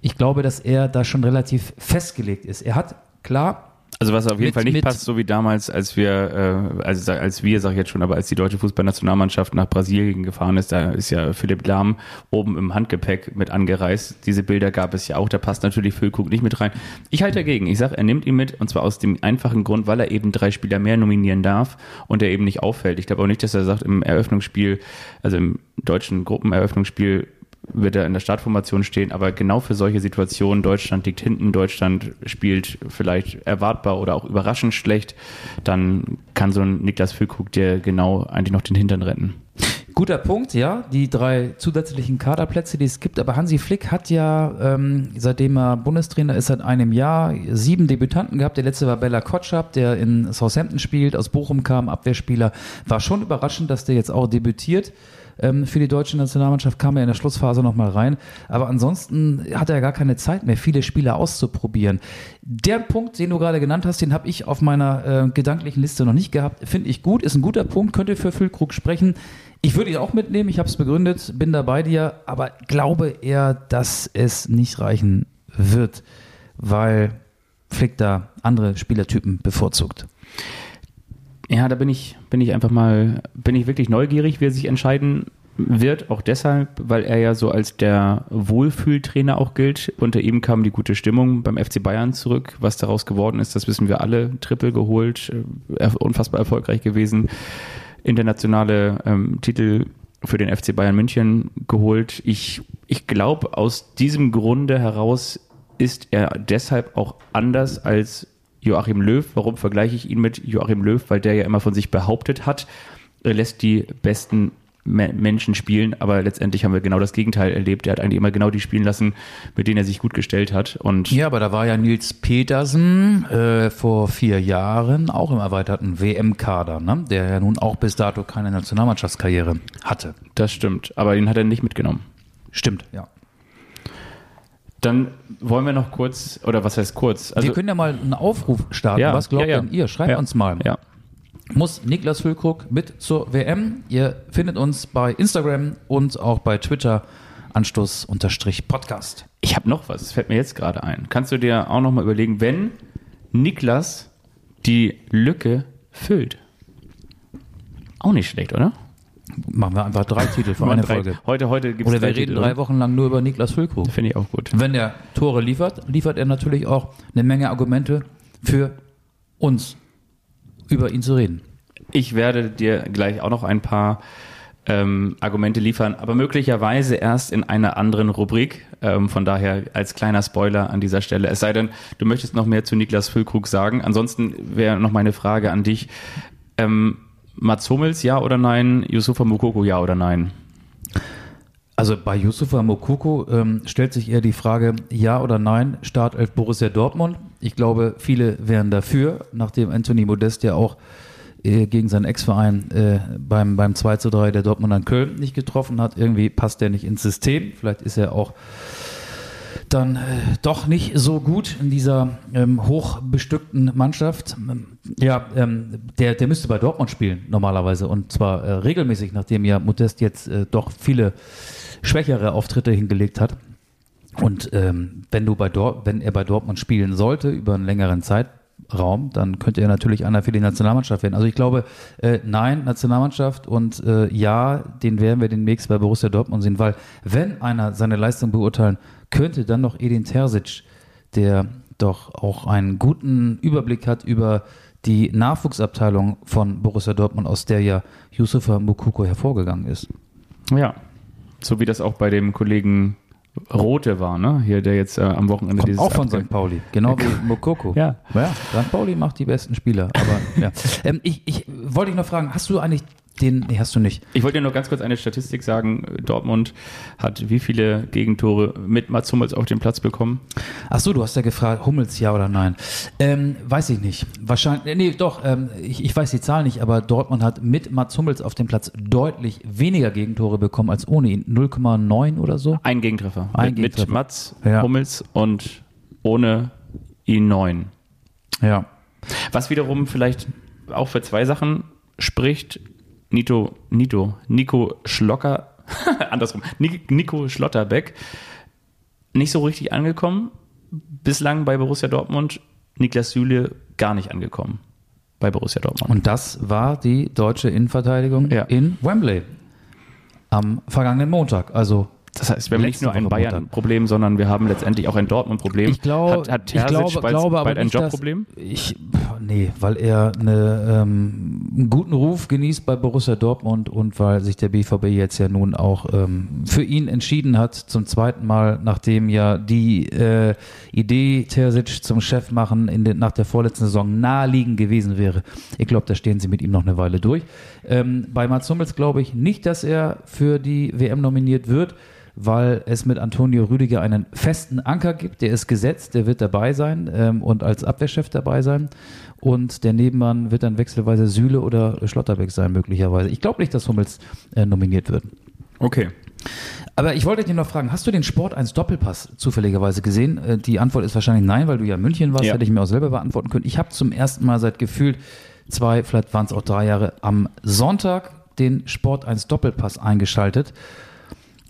Ich glaube, dass er da schon relativ festgelegt ist. Er hat klar Also was auf jeden Mit- Fall nicht passt, so wie damals, als wir, äh, also als wir, sag ich jetzt schon, aber als die deutsche Fußballnationalmannschaft nach Brasilien gefahren ist, da ist ja Philipp Lahm oben im Handgepäck mit angereist. Diese Bilder gab es ja auch, da passt natürlich Füllkrug nicht mit rein. Ich halte dagegen. Ich sage, er nimmt ihn mit und zwar aus dem einfachen Grund, weil er eben drei Spieler mehr nominieren darf und er eben nicht auffällt. Ich glaube auch nicht, dass er sagt, im Eröffnungsspiel, also im deutschen Gruppeneröffnungsspiel wird er in der Startformation stehen, aber genau für solche Situationen, Deutschland liegt hinten, Deutschland spielt vielleicht erwartbar oder auch überraschend schlecht, dann kann so ein Niklas Füllkrug dir genau eigentlich noch den Hintern retten. Guter Punkt, ja. Die drei zusätzlichen Kaderplätze, die es gibt. Aber Hansi Flick hat ja, ähm, seitdem er Bundestrainer ist, seit einem Jahr sieben Debütanten gehabt. Der letzte war Bella Kotschap, der in Southampton spielt, aus Bochum kam, Abwehrspieler. War schon überraschend, dass der jetzt auch debütiert. Ähm, für die deutsche Nationalmannschaft kam er in der Schlussphase nochmal rein. Aber ansonsten hat er gar keine Zeit mehr, viele Spieler auszuprobieren. Der Punkt, den du gerade genannt hast, den habe ich auf meiner äh, gedanklichen Liste noch nicht gehabt. Finde ich gut, ist ein guter Punkt, könnte für Füllkrug sprechen. Ich würde ihn auch mitnehmen, ich habe es begründet, bin da bei dir, aber glaube eher, dass es nicht reichen wird, weil Flick da andere Spielertypen bevorzugt. Ja, da bin ich, bin ich einfach mal, bin ich wirklich neugierig, wie er sich entscheiden wird, auch deshalb, weil er ja so als der Wohlfühltrainer auch gilt. Unter ihm kam die gute Stimmung beim FC Bayern zurück. Was daraus geworden ist, das wissen wir alle. Triple geholt, äh, unfassbar erfolgreich gewesen. Internationale ähm, Titel für den FC Bayern München geholt. Ich, ich glaube, aus diesem Grunde heraus ist er deshalb auch anders als Joachim Löw. Warum vergleiche ich ihn mit Joachim Löw? Weil der ja immer von sich behauptet hat, er lässt die besten Menschen spielen, aber letztendlich haben wir genau das Gegenteil erlebt. Er hat eigentlich immer genau die spielen lassen, mit denen er sich gut gestellt hat. Und Ja, aber da war ja Nils Petersen äh, vor vier Jahren auch im erweiterten WM-Kader, ne? der ja nun auch bis dato keine Nationalmannschaftskarriere hatte. das stimmt. Aber den hat er nicht mitgenommen. Stimmt, ja. Dann wollen wir noch kurz, oder was heißt kurz? Wir können ja mal einen Aufruf starten. ja, Was glaubt ja, ja. denn ihr? Schreibt uns mal. Ja. Muss Niklas Füllkrug mit zur WM? Ihr findet uns bei Instagram und auch bei Twitter Anstoß-Podcast. Ich habe noch was, das fällt mir jetzt gerade ein. Kannst du dir auch noch mal überlegen, wenn Niklas die Lücke füllt? Auch nicht schlecht, oder? Machen wir einfach drei Titel für eine drei, Folge. Heute, heute gibt es Oder wir reden drei Wochen lang nur über Niklas Füllkrug. Finde ich auch gut. Wenn er Tore liefert, liefert er natürlich auch eine Menge Argumente für uns, über ihn zu reden. Ich werde dir gleich auch noch ein paar ähm, Argumente liefern, aber möglicherweise erst in einer anderen Rubrik. Ähm, von daher als kleiner Spoiler an dieser Stelle. Es sei denn, du möchtest noch mehr zu Niklas Füllkrug sagen. Ansonsten wäre noch meine Frage an dich. Ähm, Mats Hummels, ja oder nein? Yusufa Mukoko, ja oder nein? Also bei Yusufa Mokoko ähm, stellt sich eher die Frage, ja oder nein, Startelf Borussia Dortmund. Ich glaube, viele wären dafür, nachdem Anthony Modest ja auch äh, gegen seinen Ex-Verein äh, beim, beim 2 zu 3 der Dortmund an Köln nicht getroffen hat. Irgendwie passt der nicht ins System. Vielleicht ist er auch dann äh, doch nicht so gut in dieser ähm, hochbestückten Mannschaft. Ja, ähm, der, der müsste bei Dortmund spielen normalerweise und zwar äh, regelmäßig, nachdem ja Modest jetzt äh, doch viele schwächere Auftritte hingelegt hat. Und ähm, wenn du bei wenn er bei Dortmund spielen sollte über einen längeren Zeitraum, dann könnte er natürlich einer für die Nationalmannschaft werden. Also ich glaube, äh, nein, Nationalmannschaft und äh, ja, den werden wir demnächst bei Borussia Dortmund sehen, weil wenn einer seine Leistung beurteilen könnte, dann noch Edin Terzic, der doch auch einen guten Überblick hat über die Nachwuchsabteilung von Borussia Dortmund, aus der ja Yusufa Mukoko hervorgegangen ist. Ja, so wie das auch bei dem Kollegen Rote war, ne? Hier, der jetzt äh, am Wochenende Kommt dieses auch von St. Pauli, genau wie <laughs> Mokoko. Ja. ja. St. Pauli macht die besten Spieler. Aber ja. <laughs> ähm, ich, ich wollte dich noch fragen, hast du eigentlich den, nee, hast du nicht. Ich wollte dir nur ganz kurz eine Statistik sagen. Dortmund hat wie viele Gegentore mit Mats Hummels auf den Platz bekommen? Ach so, du hast ja gefragt, Hummels ja oder nein. Ähm, weiß ich nicht. Wahrscheinlich, nee, doch, ähm, ich, ich weiß die Zahl nicht, aber Dortmund hat mit Mats Hummels auf dem Platz deutlich weniger Gegentore bekommen als ohne ihn. 0,9 oder so. Ein Gegentreffer. Ein mit, Gegentreffer. mit Mats Ja. Hummels und ohne ihn neun. Ja. Was wiederum vielleicht auch für zwei Sachen spricht. Nito, Nito, Nico Schlocker, <laughs> andersrum, Ni- Nico Schlotterbeck, nicht so richtig angekommen. Bislang bei Borussia Dortmund. Niklas Süle gar nicht angekommen bei Borussia Dortmund. Und das war die deutsche Innenverteidigung Ja. in Wembley am vergangenen Montag. Also Das heißt, wir haben nicht nur ein. Bayern-Problem, sondern wir haben letztendlich auch ein Dortmund-Problem. Ich glaube, hat, hat ich Terzic glaube, bald, glaube aber bald ein Jobproblem? Ich, nee, weil er eine, ähm, einen guten Ruf genießt bei Borussia Dortmund und weil sich der BVB jetzt ja nun auch ähm, für ihn entschieden hat, zum zweiten Mal, nachdem ja die äh, Idee, Terzic zum Chef machen in den, nach der vorletzten Saison naheliegend gewesen wäre. Ich glaube, da stehen sie mit ihm noch eine Weile durch. Ähm, bei Mats Hummels glaube ich nicht, dass er für die WM nominiert wird weil es mit Antonio Rüdiger einen festen Anker gibt. Der ist gesetzt, der wird dabei sein ähm, und als Abwehrchef dabei sein. Und der Nebenmann wird dann wechselweise Süle oder Schlotterbeck sein, möglicherweise. Ich glaube nicht, dass Hummels äh, nominiert wird. Okay. Aber ich wollte dich noch fragen, hast du den Sport 1 Doppelpass zufälligerweise gesehen? Äh, Die Antwort ist wahrscheinlich nein, weil du ja in München warst, Ja. hätte ich mir auch selber beantworten können. Ich habe zum ersten Mal seit gefühlt zwei, vielleicht waren es auch drei Jahre, am Sonntag den Sport 1 Doppelpass eingeschaltet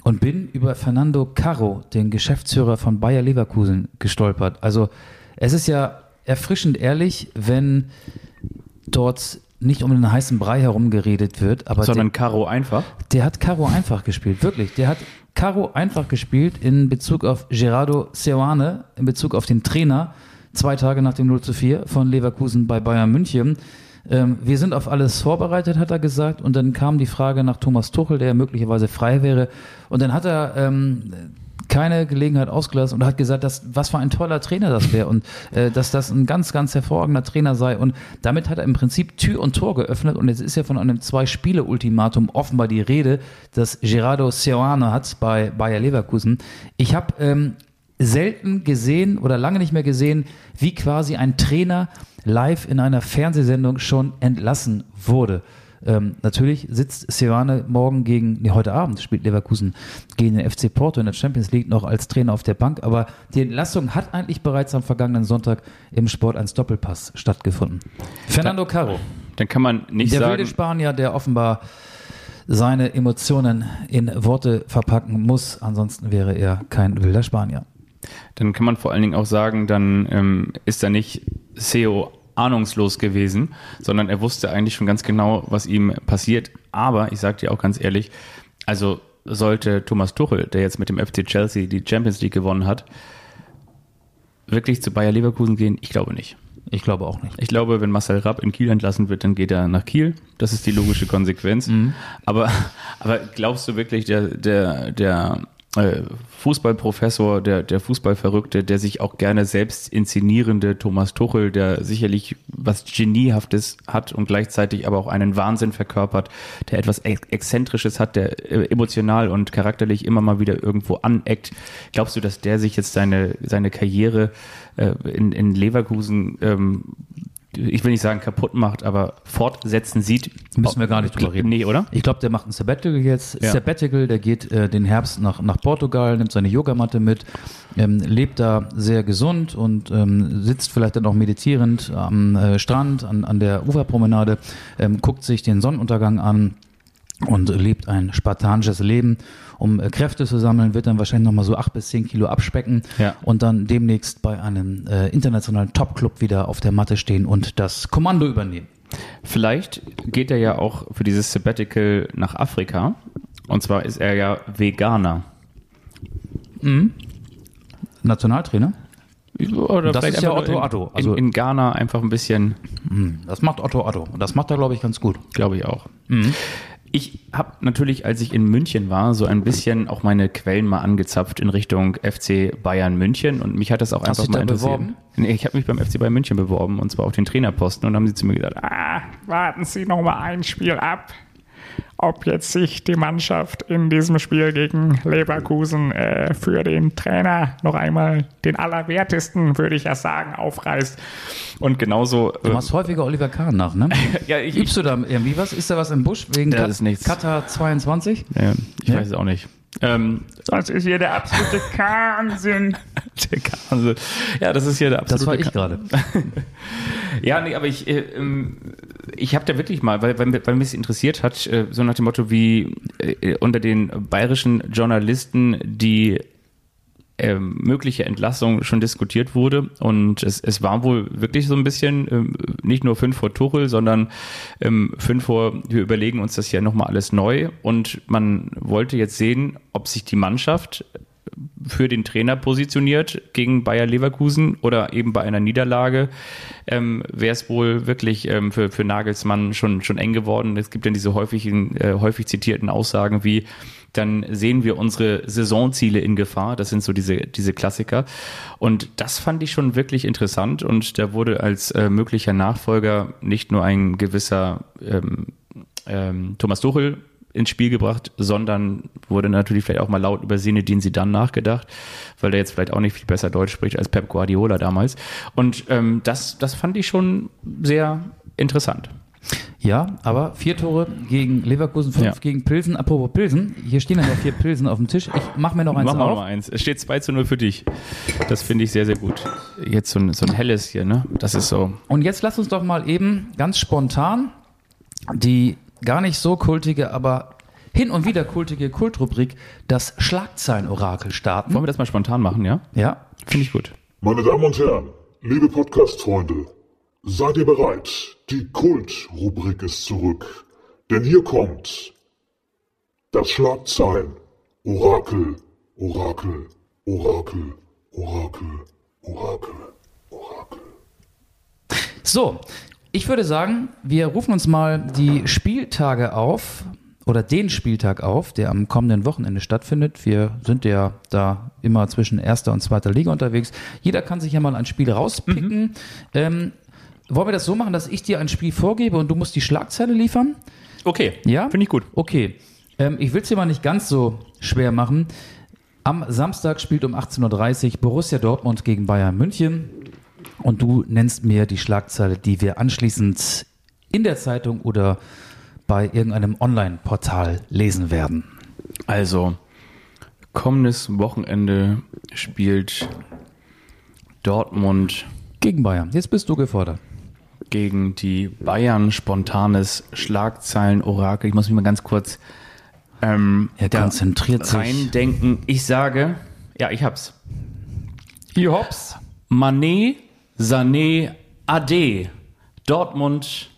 und bin über Fernando Caro, den Geschäftsführer von Bayer Leverkusen, gestolpert. Also es ist ja erfrischend ehrlich, wenn dort nicht um den heißen Brei herumgeredet wird, aber Sondern Caro einfach. der hat Caro einfach gespielt, wirklich. Der hat Caro einfach gespielt in Bezug auf Gerardo Seoane, in Bezug auf den Trainer, zwei Tage nach dem 0 zu 4 von Leverkusen bei Bayern München. Ähm, wir sind auf alles vorbereitet, hat er gesagt. Und dann kam die Frage nach Thomas Tuchel, der möglicherweise frei wäre. Und dann hat er ähm, keine Gelegenheit ausgelassen und hat gesagt, dass, was für ein toller Trainer das wäre und äh, dass das ein ganz, ganz hervorragender Trainer sei. Und damit hat er im Prinzip Tür und Tor geöffnet. Und jetzt ist ja von einem Zwei-Spiele-Ultimatum offenbar die Rede, das Gerardo Seoane hat bei Bayer Leverkusen. Ich habe ähm, selten gesehen oder lange nicht mehr gesehen, wie quasi ein Trainer live in einer Fernsehsendung schon entlassen wurde. Ähm, natürlich sitzt Seoane morgen gegen, nee, heute Abend spielt Leverkusen gegen den FC Porto in der Champions League noch als Trainer auf der Bank, aber die Entlassung hat eigentlich bereits am vergangenen Sonntag im Sport 1 Doppelpass stattgefunden. Fernando Caro, Dann kann man nicht der sagen, wilde Spanier, der offenbar seine Emotionen in Worte verpacken muss, ansonsten wäre er kein wilder Spanier. Dann kann man vor allen Dingen auch sagen, dann ähm, ist er nicht SEO ahnungslos gewesen, sondern er wusste eigentlich schon ganz genau, was ihm passiert. Aber ich sage dir auch ganz ehrlich, also sollte Thomas Tuchel, der jetzt mit dem FC Chelsea die Champions League gewonnen hat, wirklich zu Bayer Leverkusen gehen? Ich glaube nicht. Ich glaube auch nicht. Ich glaube, wenn Marcel Rapp in Kiel entlassen wird, dann geht er nach Kiel. Das ist die logische Konsequenz. Aber, aber glaubst du wirklich, der, der, der äh, Fußballprofessor, der, der Fußballverrückte, der sich auch gerne selbst inszenierende Thomas Tuchel, der sicherlich was Geniehaftes hat und gleichzeitig aber auch einen Wahnsinn verkörpert, der etwas Ex- Exzentrisches hat, der äh, emotional und charakterlich immer mal wieder irgendwo aneckt. Glaubst du, dass der sich jetzt seine, seine Karriere äh, in, in Leverkusen ähm, ich will nicht sagen kaputt macht, aber fortsetzen sieht. Müssen wir gar nicht drüber reden. Nee, oder? Ich glaube, der macht ein Sabbatical jetzt. Ja. Sabbatical, der geht äh, den Herbst nach, nach Portugal, nimmt seine Yogamatte mit, ähm, lebt da sehr gesund und ähm, sitzt vielleicht dann auch meditierend am äh, Strand, an, an der Uferpromenade, ähm, guckt sich den Sonnenuntergang an und lebt ein spartanisches Leben. Um äh, Kräfte zu sammeln, wird dann wahrscheinlich nochmal so acht bis zehn Kilo abspecken Ja. und dann demnächst bei einem äh, internationalen Top-Club wieder auf der Matte stehen und das Kommando übernehmen. Vielleicht geht er ja auch für dieses Sabbatical nach Afrika. Und zwar ist er ja Veganer. Nationaltrainer? Oder Das ist ja Otto Addo. Also- in, in Ghana einfach ein bisschen, Das macht Otto Otto. Und das macht er, glaube ich, ganz gut. glaube ich auch. Ich habe natürlich, als ich in München war, so ein bisschen auch meine Quellen mal angezapft in Richtung FC Bayern München und mich hat das auch Hast einfach mal interessiert. beworben? Nee, ich habe mich beim FC Bayern München beworben und zwar auf den Trainerposten und dann haben sie zu mir gesagt, ah, Ah, warten Sie noch mal ein Spiel ab, ob jetzt sich die Mannschaft in diesem Spiel gegen Leverkusen äh, für den Trainer noch einmal den allerwertesten, würde ich ja sagen, aufreißt. und genauso Du machst häufiger Oliver Kahn nach, ne? <laughs> ja, ich, Übst du da irgendwie was? Ist da was im Busch wegen Das Kat- ist nichts. Katar 22? ja, ich Ja? weiß es auch nicht. Ähm, Sonst ist hier der absolute Wahnsinn. <laughs> der Kahn- ja, das ist hier der absolute Das war ich gerade. <laughs> Ja, nee, aber ich, äh, ähm, ich habe da wirklich mal, weil, weil, weil mich es interessiert hat, äh, so nach dem Motto, wie äh, unter den bayerischen Journalisten die ähm, mögliche Entlassung schon diskutiert wurde. Und es, es war wohl wirklich so ein bisschen ähm, nicht nur fünf vor Tuchel, sondern ähm, fünf vor, wir überlegen uns das ja nochmal alles neu. Und man wollte jetzt sehen, ob sich die Mannschaft für den Trainer positioniert gegen Bayer Leverkusen oder eben bei einer Niederlage ähm, wäre es wohl wirklich ähm, für, für Nagelsmann schon, schon eng geworden. Es gibt dann diese häufigen, äh, häufig zitierten Aussagen wie, dann sehen wir unsere Saisonziele in Gefahr. Das sind so diese, diese Klassiker. Und das fand ich schon wirklich interessant. Und da wurde als äh, möglicher Nachfolger nicht nur ein gewisser ähm, ähm, Thomas Tuchel ins Spiel gebracht, sondern wurde natürlich vielleicht auch mal laut über Zinedine Zidane nachgedacht, weil der jetzt vielleicht auch nicht viel besser Deutsch spricht als Pep Guardiola damals. Und ähm, das, das fand ich schon sehr interessant. Ja, aber vier Tore gegen Leverkusen, fünf Ja. gegen Pilsen. Apropos Pilsen, hier stehen dann ja vier Pilsen auf dem Tisch. Ich mache mir noch eins Mach mal auf. noch mal eins. Es steht 2 zu 0 für dich. Das finde ich sehr, sehr gut. Jetzt so ein, so ein helles hier, ne? Das ist so. Und jetzt lass uns doch mal eben ganz spontan die gar nicht so kultige, aber hin und wieder kultige Kultrubrik, das Schlagzeilen-Orakel starten. Wollen wir das mal spontan machen, ja? Ja, Finde ich gut. Meine Damen und Herren, liebe Podcast-Freunde, seid ihr bereit? Die Kult-Rubrik ist zurück. Denn hier kommt das Schlagzeilen. Orakel, Orakel, Orakel, Orakel, Orakel, Orakel. So, ich würde sagen, wir rufen uns mal die Spieltage auf oder den Spieltag auf, der am kommenden Wochenende stattfindet. Wir sind ja da immer zwischen erster und zweiter Liga unterwegs. Jeder kann sich ja mal ein Spiel rauspicken. Ähm, wollen wir das so machen, dass ich dir ein Spiel vorgebe und du musst die Schlagzeile liefern? Okay. Ja? Finde ich gut. Okay. Ähm, ich will es dir mal nicht ganz so schwer machen. Am Samstag spielt um 18.30 Uhr Borussia Dortmund gegen Bayern München. Und du nennst mir die Schlagzeile, die wir anschließend in der Zeitung oder bei irgendeinem Online-Portal lesen werden. Also, kommendes Wochenende spielt Dortmund Gegen Bayern. Jetzt bist du gefordert. gegen die Bayern spontanes Schlagzeilen-Orakel. Ich muss mich mal ganz kurz ähm, Er konzentriert sich. reindenken. Ich sage, ja, ich hab's. Hier hops. Mané, Sané, Ade. Dortmund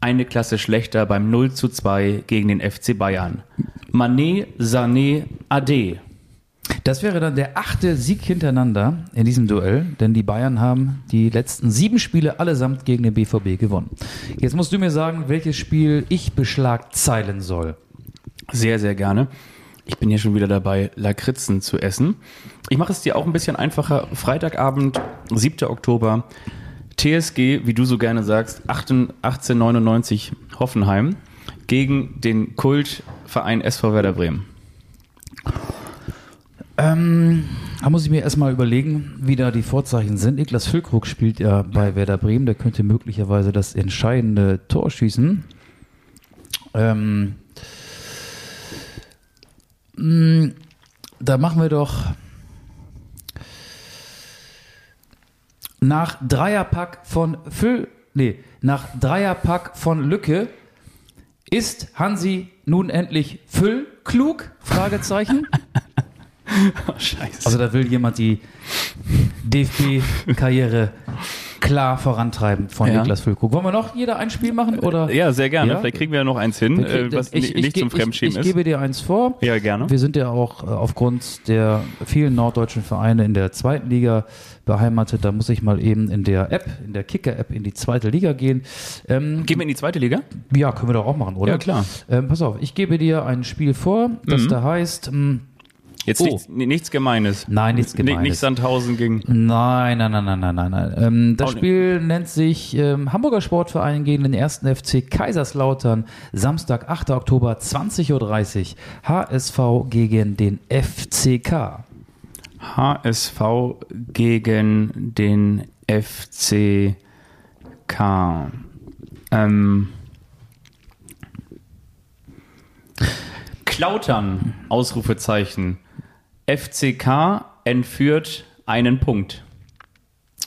eine Klasse schlechter beim 0 zu 2 gegen den FC Bayern. Mané, Sané, Ade. Das wäre dann der achte Sieg hintereinander in diesem Duell, denn die Bayern haben die letzten sieben Spiele allesamt gegen den BVB gewonnen. Jetzt musst du mir sagen, welches Spiel ich beschlagzeilen soll. Sehr, sehr gerne. Ich bin hier schon wieder dabei, Lakritzen zu essen. Ich mache es dir auch ein bisschen einfacher. Freitagabend, 7. Oktober, TSG, wie du so gerne sagst, 18 1899 Hoffenheim gegen den Kultverein SV Werder Bremen. Ähm, da muss ich mir erstmal überlegen, wie da die Vorzeichen sind. Niklas Füllkrug spielt ja bei Werder Bremen, der könnte möglicherweise das entscheidende Tor schießen. Ähm, mh, da machen wir doch nach Dreierpack von Füll, nee, nach Dreierpack von Lücke ist Hansi nun endlich Füllklug? Fragezeichen. <laughs> Scheiße. Also da will jemand die DFB-Karriere klar vorantreiben von Ja. Niklas Füllkrug. Wollen wir noch jeder ein Spiel machen? Oder? ja, sehr gerne. Ja? Vielleicht kriegen wir ja noch eins hin, Okay, äh, was ich- ni- ich nicht ge- zum ich, Fremdschämen ich, ist. gebe dir eins vor. Ja, gerne. Wir sind ja auch äh, aufgrund der vielen norddeutschen Vereine in der zweiten Liga beheimatet. Da muss ich mal eben in der App, in der Kicker-App in die zweite Liga gehen. Ähm, Gehen wir in die zweite Liga? ja, können wir doch auch machen, oder? Ja, klar. Ähm, pass auf, ich gebe dir ein Spiel vor, das Mhm. da heißt, mh, Jetzt Oh. nichts, ni- nichts Gemeines. Nein, nichts Ni- Gemeines. Nicht Sandhausen gegen. Nein, nein, nein, nein, nein, nein. nein. Ähm, das Auch nicht. Spiel nennt sich ähm, Hamburger Sportverein gegen den ersten FC Kaiserslautern. Samstag, 8. Oktober, 20.30 Uhr. HSV gegen den FCK. HSV gegen den FCK. Ähm. Klautern, Ausrufezeichen. FCK entführt einen Punkt.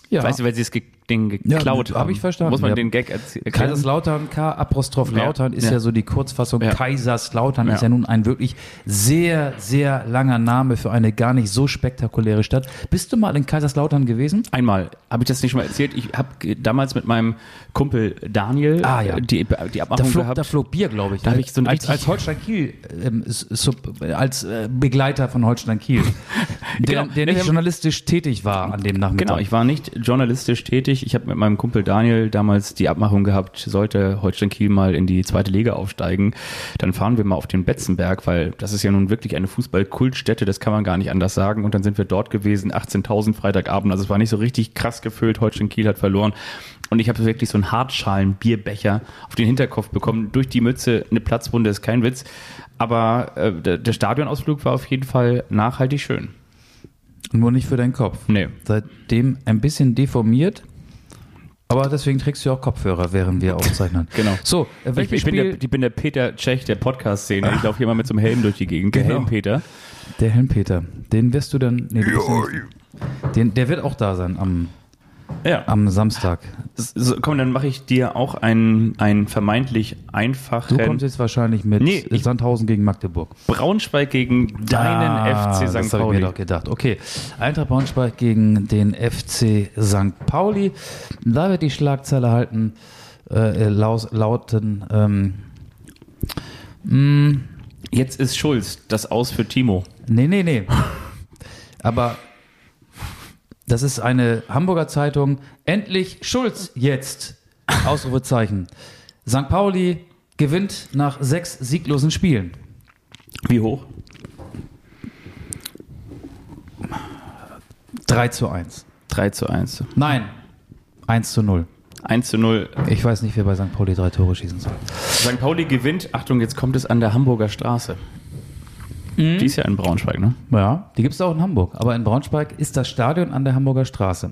Ja. Weißt du, weil sie es ge den geklaut Ja, haben? hab ich verstanden, Muss man ja. den Gag erz- erklären? Kaiserslautern, K, Apostroph Lautern ist ja. ja. so die Kurzfassung. Kaiserslautern ist ja nun ein wirklich sehr, sehr langer Name für eine gar nicht so spektakuläre Stadt. Bist du mal in Kaiserslautern gewesen? Einmal, habe ich das nicht schon mal erzählt? Ich habe damals mit meinem Kumpel Daniel Ah, ja. äh, die, die Da Abmachung flog, gehabt. da flog Bier, glaube ich. Da hab ich so als, als Holstein Kiel, ähm, sub, als äh, Begleiter von Holstein Kiel, <laughs> der, Genau. der nicht journalistisch tätig war an dem Nachmittag. Genau, ich war nicht journalistisch tätig. Ich habe mit meinem Kumpel Daniel damals die Abmachung gehabt, sollte Holstein Kiel mal in die zweite Liga aufsteigen, dann fahren wir mal auf den Betzenberg, weil das ist ja nun wirklich eine Fußballkultstätte, das kann man gar nicht anders sagen. Und dann sind wir dort gewesen, 18.000 Freitagabend. Also es war nicht so richtig krass gefüllt. Holstein Kiel hat verloren. Und ich habe wirklich so einen Hartschalen-Bierbecher auf den Hinterkopf bekommen, durch die Mütze, eine Platzwunde ist kein Witz. Aber äh, der, der Stadionausflug war auf jeden Fall nachhaltig schön. Nur nicht für deinen Kopf. Nee. Seitdem ein bisschen deformiert. Aber deswegen trägst du ja auch Kopfhörer, während wir aufzeichnen. <laughs> Genau. So, äh, Ich, welches ich, bin Spiel? der, ich bin der Peter Tschech der Podcast-Szene. Ich laufe hier mal mit so einem Helm durch die Gegend. Der Genau. Helm-Peter. Der Helmpeter. Den wirst du dann. Nee, du ja den, der wird auch da sein am, Ja. am Samstag. So, komm, dann mache ich dir auch einen, einen vermeintlich einfachen Du kommst jetzt wahrscheinlich mit Nee, Sandhausen gegen Magdeburg. Braunschweig gegen deinen Ah, FC Das St. habe ich mir doch gedacht. Okay, Eintracht Braunschweig gegen den FC St. Pauli. Da wird die Schlagzeile halten, äh, laus, lauten. Ähm, mh, Jetzt ist Schulz, das Aus für Timo. nee, nee, nee. <laughs> Aber das ist eine Hamburger Zeitung. Endlich Schulz jetzt. Ausrufezeichen. St. Pauli gewinnt nach sechs sieglosen Spielen. Wie hoch? 3 zu 1. 3 zu 1. Nein, 1 zu 0. 1 zu 0. Ich weiß nicht, wer bei St. Pauli drei Tore schießen soll. St. Pauli gewinnt. Achtung, jetzt kommt es an der Hamburger Straße. Die ist ja in Braunschweig, ne? Ja, die gibt es auch in Hamburg. Aber in Braunschweig ist das Stadion an der Hamburger Straße.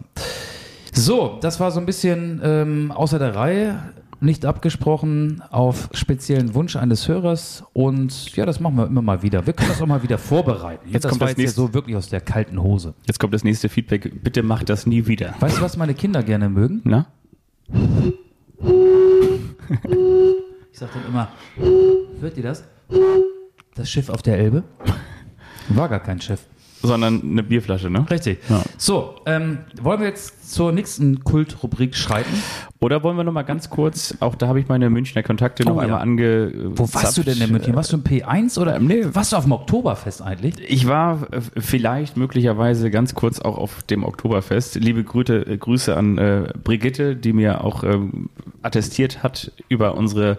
So, das war so ein bisschen ähm, außer der Reihe, nicht abgesprochen, auf speziellen Wunsch eines Hörers. Und ja, das machen wir immer mal wieder. Wir können das auch mal wieder vorbereiten. Jetzt das kommt war das jetzt ja nächste- so wirklich aus der kalten Hose. Jetzt kommt das nächste Feedback. Bitte macht das nie wieder. Weißt du, was meine Kinder gerne mögen? Na? Ich sag dann immer, hört ihr das? Das Schiff auf der Elbe? War gar kein Schiff. sondern eine Bierflasche, ne? Richtig. Ja. So, ähm, wollen wir jetzt zur nächsten Kultrubrik schreiten? Oder wollen wir noch mal ganz kurz, auch da habe ich meine Münchner Kontakte noch Oh, ja. einmal ange. Wo warst du denn in München? Warst du im P1 oder nee. warst du auf dem Oktoberfest eigentlich? Ich war äh, vielleicht möglicherweise ganz kurz auch auf dem Oktoberfest. Liebe Grüße, äh, Grüße an äh, Brigitte, die mir auch ähm, attestiert hat über unsere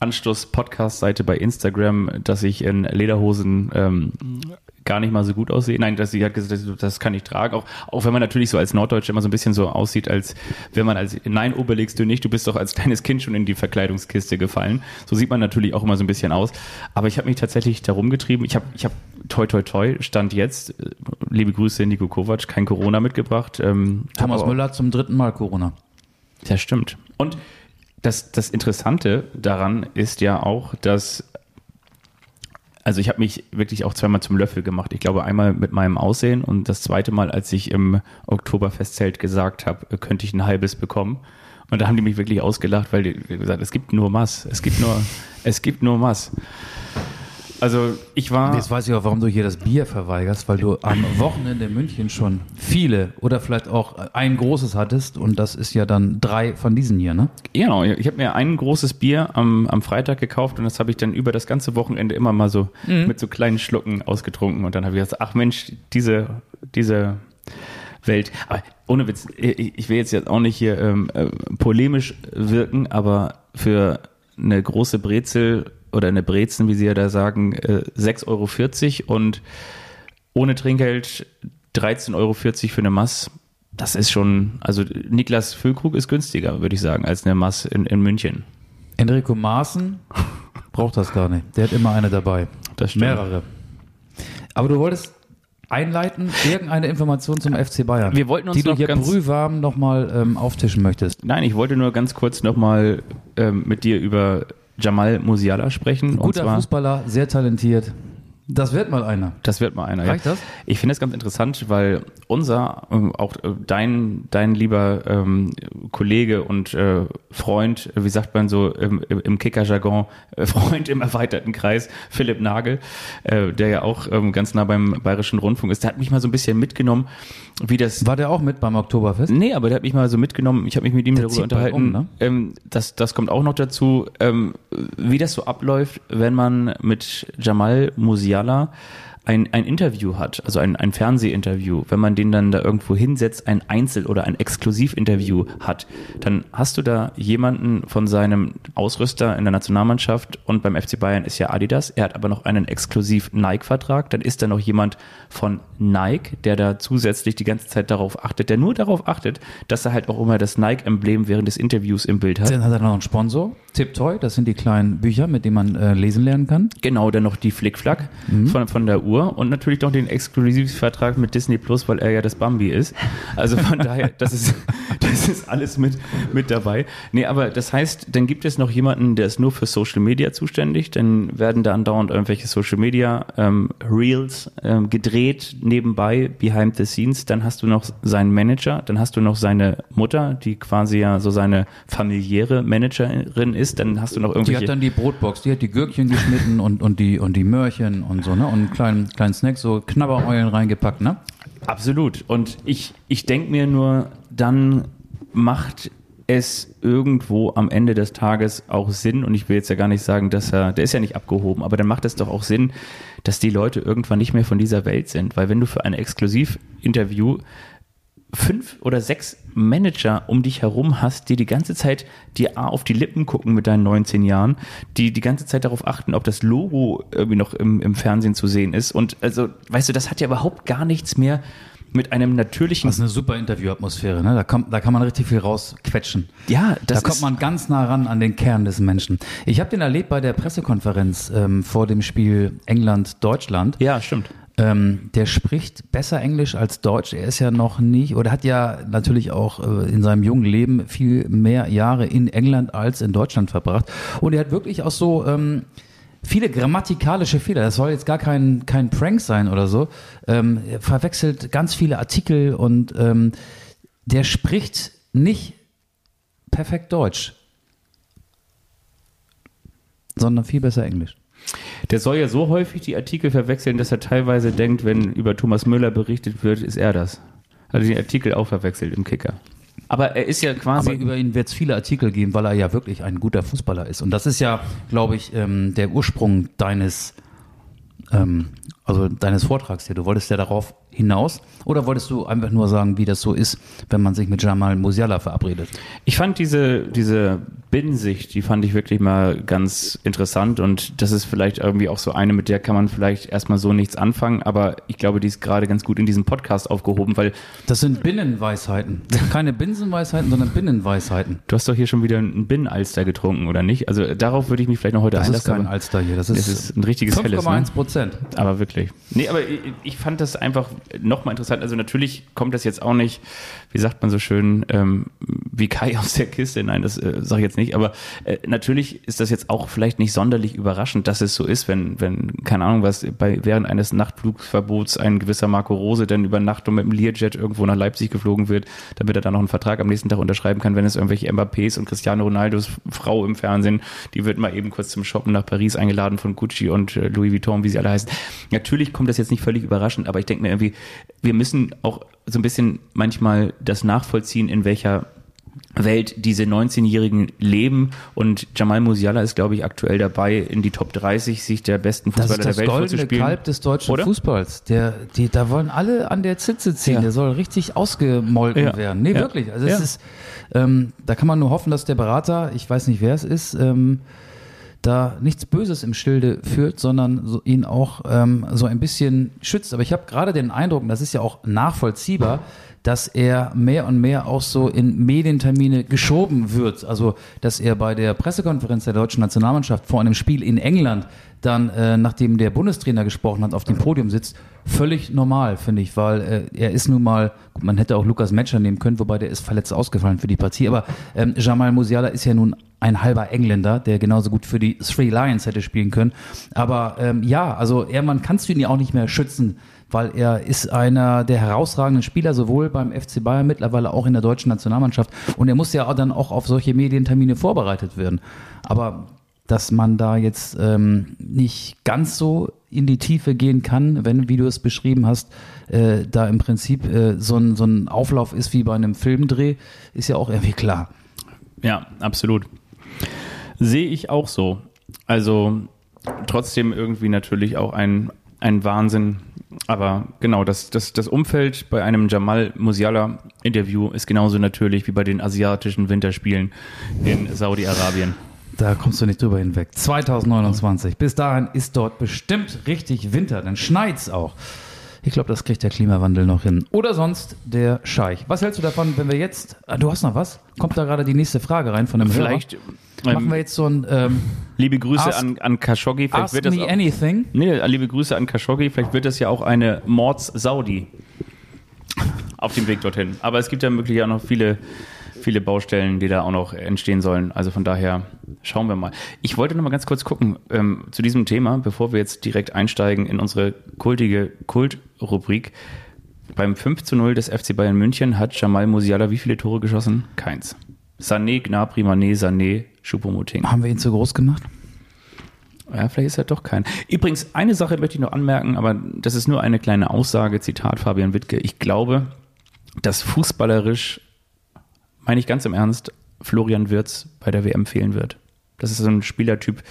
Anstoß-Podcast-Seite bei Instagram, dass ich in Lederhosen ähm, gar nicht mal so gut aussehe. Nein, dass sie hat gesagt, das- das kann ich tragen. Auch, auch wenn man natürlich so als Norddeutscher immer so ein bisschen so aussieht, als wenn man als, nein, überlegst du nicht, du bist doch als kleines Kind schon in die Verkleidungskiste gefallen. So sieht man natürlich auch immer so ein bisschen aus. Aber ich habe mich tatsächlich darum getrieben. Ich habe, ich habe toi toi toi, stand jetzt, äh, liebe Grüße Nico Kovac, kein Corona mitgebracht. Ähm, Thomas Müller zum dritten Mal Corona. ja, stimmt. Und das, das Interessante daran ist ja auch, dass, also ich habe mich wirklich auch zweimal zum Löffel gemacht. Ich glaube einmal mit meinem Aussehen und das zweite Mal, als ich im Oktoberfestzelt gesagt habe, könnte ich ein halbes bekommen. Und da haben die mich wirklich ausgelacht, weil die gesagt, es gibt nur Mass, es gibt nur, <laughs> es gibt nur Mass. Also ich war. Jetzt weiß ich auch, warum du hier das Bier verweigerst, weil du am Wochenende in München schon viele oder vielleicht auch ein großes hattest und das ist ja dann drei von diesen hier, ne? Genau, ich habe mir ein großes Bier am, am Freitag gekauft und das habe ich dann über das ganze Wochenende immer mal so mit so kleinen Schlucken ausgetrunken und dann habe ich gesagt, ach Mensch, diese, diese Welt. Aber ohne Witz, ich, ich will jetzt, jetzt auch nicht hier ähm, äh, polemisch wirken, aber für eine große Brezel oder eine Brezen, wie sie ja da sagen, äh, 6,40 Euro und ohne Trinkgeld 13,40 Euro für eine Mass. Das ist schon, also Niklas Füllkrug ist günstiger, würde ich sagen, als eine Mass in, in München. Enrico Maaßen braucht das gar nicht. Der hat immer eine dabei. Das stimmt. Mehrere. Aber du wolltest einleiten, irgendeine Information zum FC Bayern, Wir wollten uns die du hier ganz- brühwarm nochmal ähm, auftischen möchtest. Nein, ich wollte nur ganz kurz nochmal ähm, mit dir über Jamal Musiala sprechen. und Guter zwar, Fußballer, sehr talentiert. Das wird mal einer. Das wird mal einer. Reicht das? Ich finde das ganz interessant, weil unser, ähm, auch äh, dein, dein lieber ähm, Kollege und äh, Freund, äh, wie sagt man so im, im Kicker-Jargon, äh, Freund im erweiterten Kreis, Philipp Nagel, äh, der ja auch ähm, ganz nah beim Bayerischen Rundfunk ist, der hat mich mal so ein bisschen mitgenommen, wie das War der auch mit beim Oktoberfest? Nee, aber der hat mich mal so mitgenommen, ich habe mich mit ihm Der darüber unterhalten. um, ne? ähm, das, das kommt auch noch dazu, ähm, wie das so abläuft, wenn man mit Jamal Musiala ein, ein Interview hat, also ein, ein Fernsehinterview, wenn man den dann da irgendwo hinsetzt, ein Einzel- oder ein Exklusivinterview hat, dann hast du da jemanden von seinem Ausrüster in der Nationalmannschaft und beim FC Bayern ist ja Adidas, er hat aber noch einen exklusiv Nike-Vertrag, dann ist da noch jemand von Nike, der da zusätzlich die ganze Zeit darauf achtet, der nur darauf achtet, dass er halt auch immer das Nike-Emblem während des Interviews im Bild hat. Dann hat er noch einen Sponsor, Tiptoy, das sind die kleinen Bücher, mit denen man äh, lesen lernen kann. Genau, dann noch die Flickflack Mhm. von, von der Uhr und natürlich noch den Exklusivvertrag mit Disney Plus, weil er ja das Bambi ist. Also von daher, das ist, <laughs> das ist alles mit, mit dabei. Nee, aber das heißt, dann gibt es noch jemanden, der ist nur für Social Media zuständig. Dann werden da andauernd irgendwelche Social Media ähm, Reels ähm, gedreht nebenbei, behind the scenes. Dann hast du noch seinen Manager, dann hast du noch seine Mutter, die quasi ja so seine familiäre Managerin ist. Dann hast du noch Die irgendwelche. hat dann die Brotbox, die hat die Gürkchen geschnitten und, und die und die Möhrchen und so, ne? Und einen kleinen, kleinen Snack, so Knabbereulen reingepackt, ne? Absolut. Und ich, ich denke mir nur, dann macht es irgendwo am Ende des Tages auch Sinn, und ich will jetzt ja gar nicht sagen, dass er, der ist ja nicht abgehoben, aber dann macht es doch auch Sinn, dass die Leute irgendwann nicht mehr von dieser Welt sind. Weil wenn du für ein Exklusivinterview fünf oder sechs Manager um dich herum hast, die die ganze Zeit dir A auf die Lippen gucken mit deinen 19 Jahren, die die ganze Zeit darauf achten, ob das Logo irgendwie noch im, im Fernsehen zu sehen ist. Und also, weißt du, das hat ja überhaupt gar nichts mehr mit einem natürlichen. Das ist eine super Interviewatmosphäre, ne? Da, kommt, da kann man richtig viel rausquetschen. ja, das da kommt man ganz nah ran an den Kern des Menschen. Ich habe den erlebt bei der Pressekonferenz ähm, vor dem Spiel England-Deutschland. Ja, stimmt. Ähm, der spricht besser Englisch als Deutsch. Er ist ja noch nicht oder hat ja natürlich auch äh, in seinem jungen Leben viel mehr Jahre in England als in Deutschland verbracht. Und er hat wirklich auch so ähm, viele grammatikalische Fehler. Das soll jetzt gar kein, kein Prank sein oder so. Ähm, er verwechselt ganz viele Artikel und ähm, der spricht nicht perfekt Deutsch, sondern viel besser Englisch. Der soll ja so häufig die Artikel verwechseln, dass er teilweise denkt, wenn über Thomas Müller berichtet wird, ist er das. Hat er den Artikel auch verwechselt im Kicker. Aber er ist ja quasi. Aber über ihn wird es viele Artikel geben, weil er ja wirklich ein guter Fußballer ist. Und das ist ja, glaube ich, ähm, der Ursprung deines, ähm, also deines Vortrags hier. Du wolltest ja darauf hinaus oder wolltest du einfach nur sagen, wie das so ist, wenn man sich mit Jamal Musiala verabredet? Ich fand diese, diese Binnensicht, die fand ich wirklich mal ganz interessant und das ist vielleicht irgendwie auch so eine, mit der kann man vielleicht erstmal so nichts anfangen, aber ich glaube, die ist gerade ganz gut in diesem Podcast aufgehoben, weil. Das sind Binnenweisheiten. Keine Binsenweisheiten, sondern Binnenweisheiten. Du hast doch hier schon wieder einen Binnenalster getrunken, oder nicht? Also darauf würde ich mich vielleicht noch heute Das ist einlassen. kein aber- Alster hier. Das ist, Das ist ein richtiges Helles. Ne? 5,1 Prozent. Aber wirklich. Nee, aber ich, ich fand das einfach nochmal interessant. Also natürlich kommt das jetzt auch nicht, wie sagt man so schön, ähm, wie Kai aus der Kiste. Nein, das äh, sage ich jetzt nicht. Aber äh, natürlich ist das jetzt auch vielleicht nicht sonderlich überraschend, dass es so ist, wenn, wenn keine Ahnung was, bei, während eines Nachtflugsverbots ein gewisser Marco Rose dann über Nacht und mit dem Learjet irgendwo nach Leipzig geflogen wird, damit er dann noch einen Vertrag am nächsten Tag unterschreiben kann, wenn es irgendwelche Mbappés und Cristiano Ronaldos Frau im Fernsehen, die wird mal eben kurz zum Shoppen nach Paris eingeladen von Gucci und äh, Louis Vuitton, wie sie alle heißen. Natürlich kommt das jetzt nicht völlig überraschend, aber ich denke mir irgendwie, wir müssen auch so ein bisschen manchmal das nachvollziehen, in welcher Welt diese 19-Jährigen leben und Jamal Musiala ist, glaube ich, aktuell dabei, in die Top 30 sich der besten Das Fußballer ist das der Welt goldene vorzuspielen. Kalb des deutschen Oder? Fußballs. Der, die, da wollen alle an der Zitze ziehen. Ja. Der soll richtig ausgemolken Ja. werden. Nee, Ja. wirklich. Also es ist, ähm, da kann man nur hoffen, dass der Berater, ich weiß nicht, wer es ist, ähm, da nichts Böses im Schilde führt, sondern so, ihn auch ähm, so ein bisschen schützt. Aber ich habe gerade den Eindruck, und das ist ja auch nachvollziehbar, dass er mehr und mehr auch so in Medientermine geschoben wird. Also, dass er bei der Pressekonferenz der deutschen Nationalmannschaft vor einem Spiel in England dann, äh, nachdem der Bundestrainer gesprochen hat, auf dem Podium sitzt, völlig normal, finde ich, weil äh, er ist nun mal, gut, man hätte auch Lukas Metscher nehmen können, wobei der ist verletzt ausgefallen für die Partie, aber ähm, Jamal Musiala ist ja nun ein halber Engländer, der genauso gut für die Three Lions hätte spielen können. Aber ähm, ja, also man kannst du ihn ja auch nicht mehr schützen, weil er ist einer der herausragenden Spieler, sowohl beim FC Bayern, mittlerweile auch in der deutschen Nationalmannschaft. Und er muss ja dann auch auf solche Medientermine vorbereitet werden. Aber dass man da jetzt ähm, nicht ganz so in die Tiefe gehen kann, wenn, wie du es beschrieben hast, äh, da im Prinzip äh, so, ein, so ein Auflauf ist wie bei einem Filmdreh, ist ja auch irgendwie klar. Ja, absolut. Sehe ich auch so. Also trotzdem irgendwie natürlich auch ein, ein Wahnsinn. Aber genau, das, das, das Umfeld bei einem Jamal Musiala Interview ist genauso natürlich wie bei den asiatischen Winterspielen in Saudi-Arabien. Da kommst du nicht drüber hinweg. 2029. Bis dahin ist dort bestimmt richtig Winter, dann schneit's auch. Ich glaube, das kriegt der Klimawandel noch hin. Oder sonst der Scheich. Was hältst du davon, wenn wir jetzt. Ah, du hast noch was? Kommt da gerade die nächste Frage rein von einem Vielleicht Hörer? Machen ähm, wir jetzt so ein ähm, liebe Grüße Ask- an, an Khashoggi. Vielleicht Ask wird das Me auch, Anything. Nee, liebe Grüße an Khashoggi. Vielleicht wird das ja auch eine Mords-Saudi auf dem Weg dorthin. Aber es gibt ja möglich auch noch viele, viele Baustellen, die da auch noch entstehen sollen. Also von daher schauen wir mal. Ich wollte noch mal ganz kurz gucken ähm, zu diesem Thema, bevor wir jetzt direkt einsteigen in unsere kultige Kult-Rubrik. Beim 5 zu 0 des FC Bayern München hat Jamal Musiala wie viele Tore geschossen? Keins. Sané, Gnabry, Mané, Sané, Choupo-Moting. Haben wir ihn zu groß gemacht? Ja, vielleicht ist er doch kein. Übrigens, eine Sache möchte ich noch anmerken, aber das ist nur eine kleine Aussage, Zitat Fabian Wittke. Ich glaube, dass fußballerisch, meine ich ganz im Ernst, Florian Wirz bei der WM fehlen wird. Das ist so ein Spielertyp,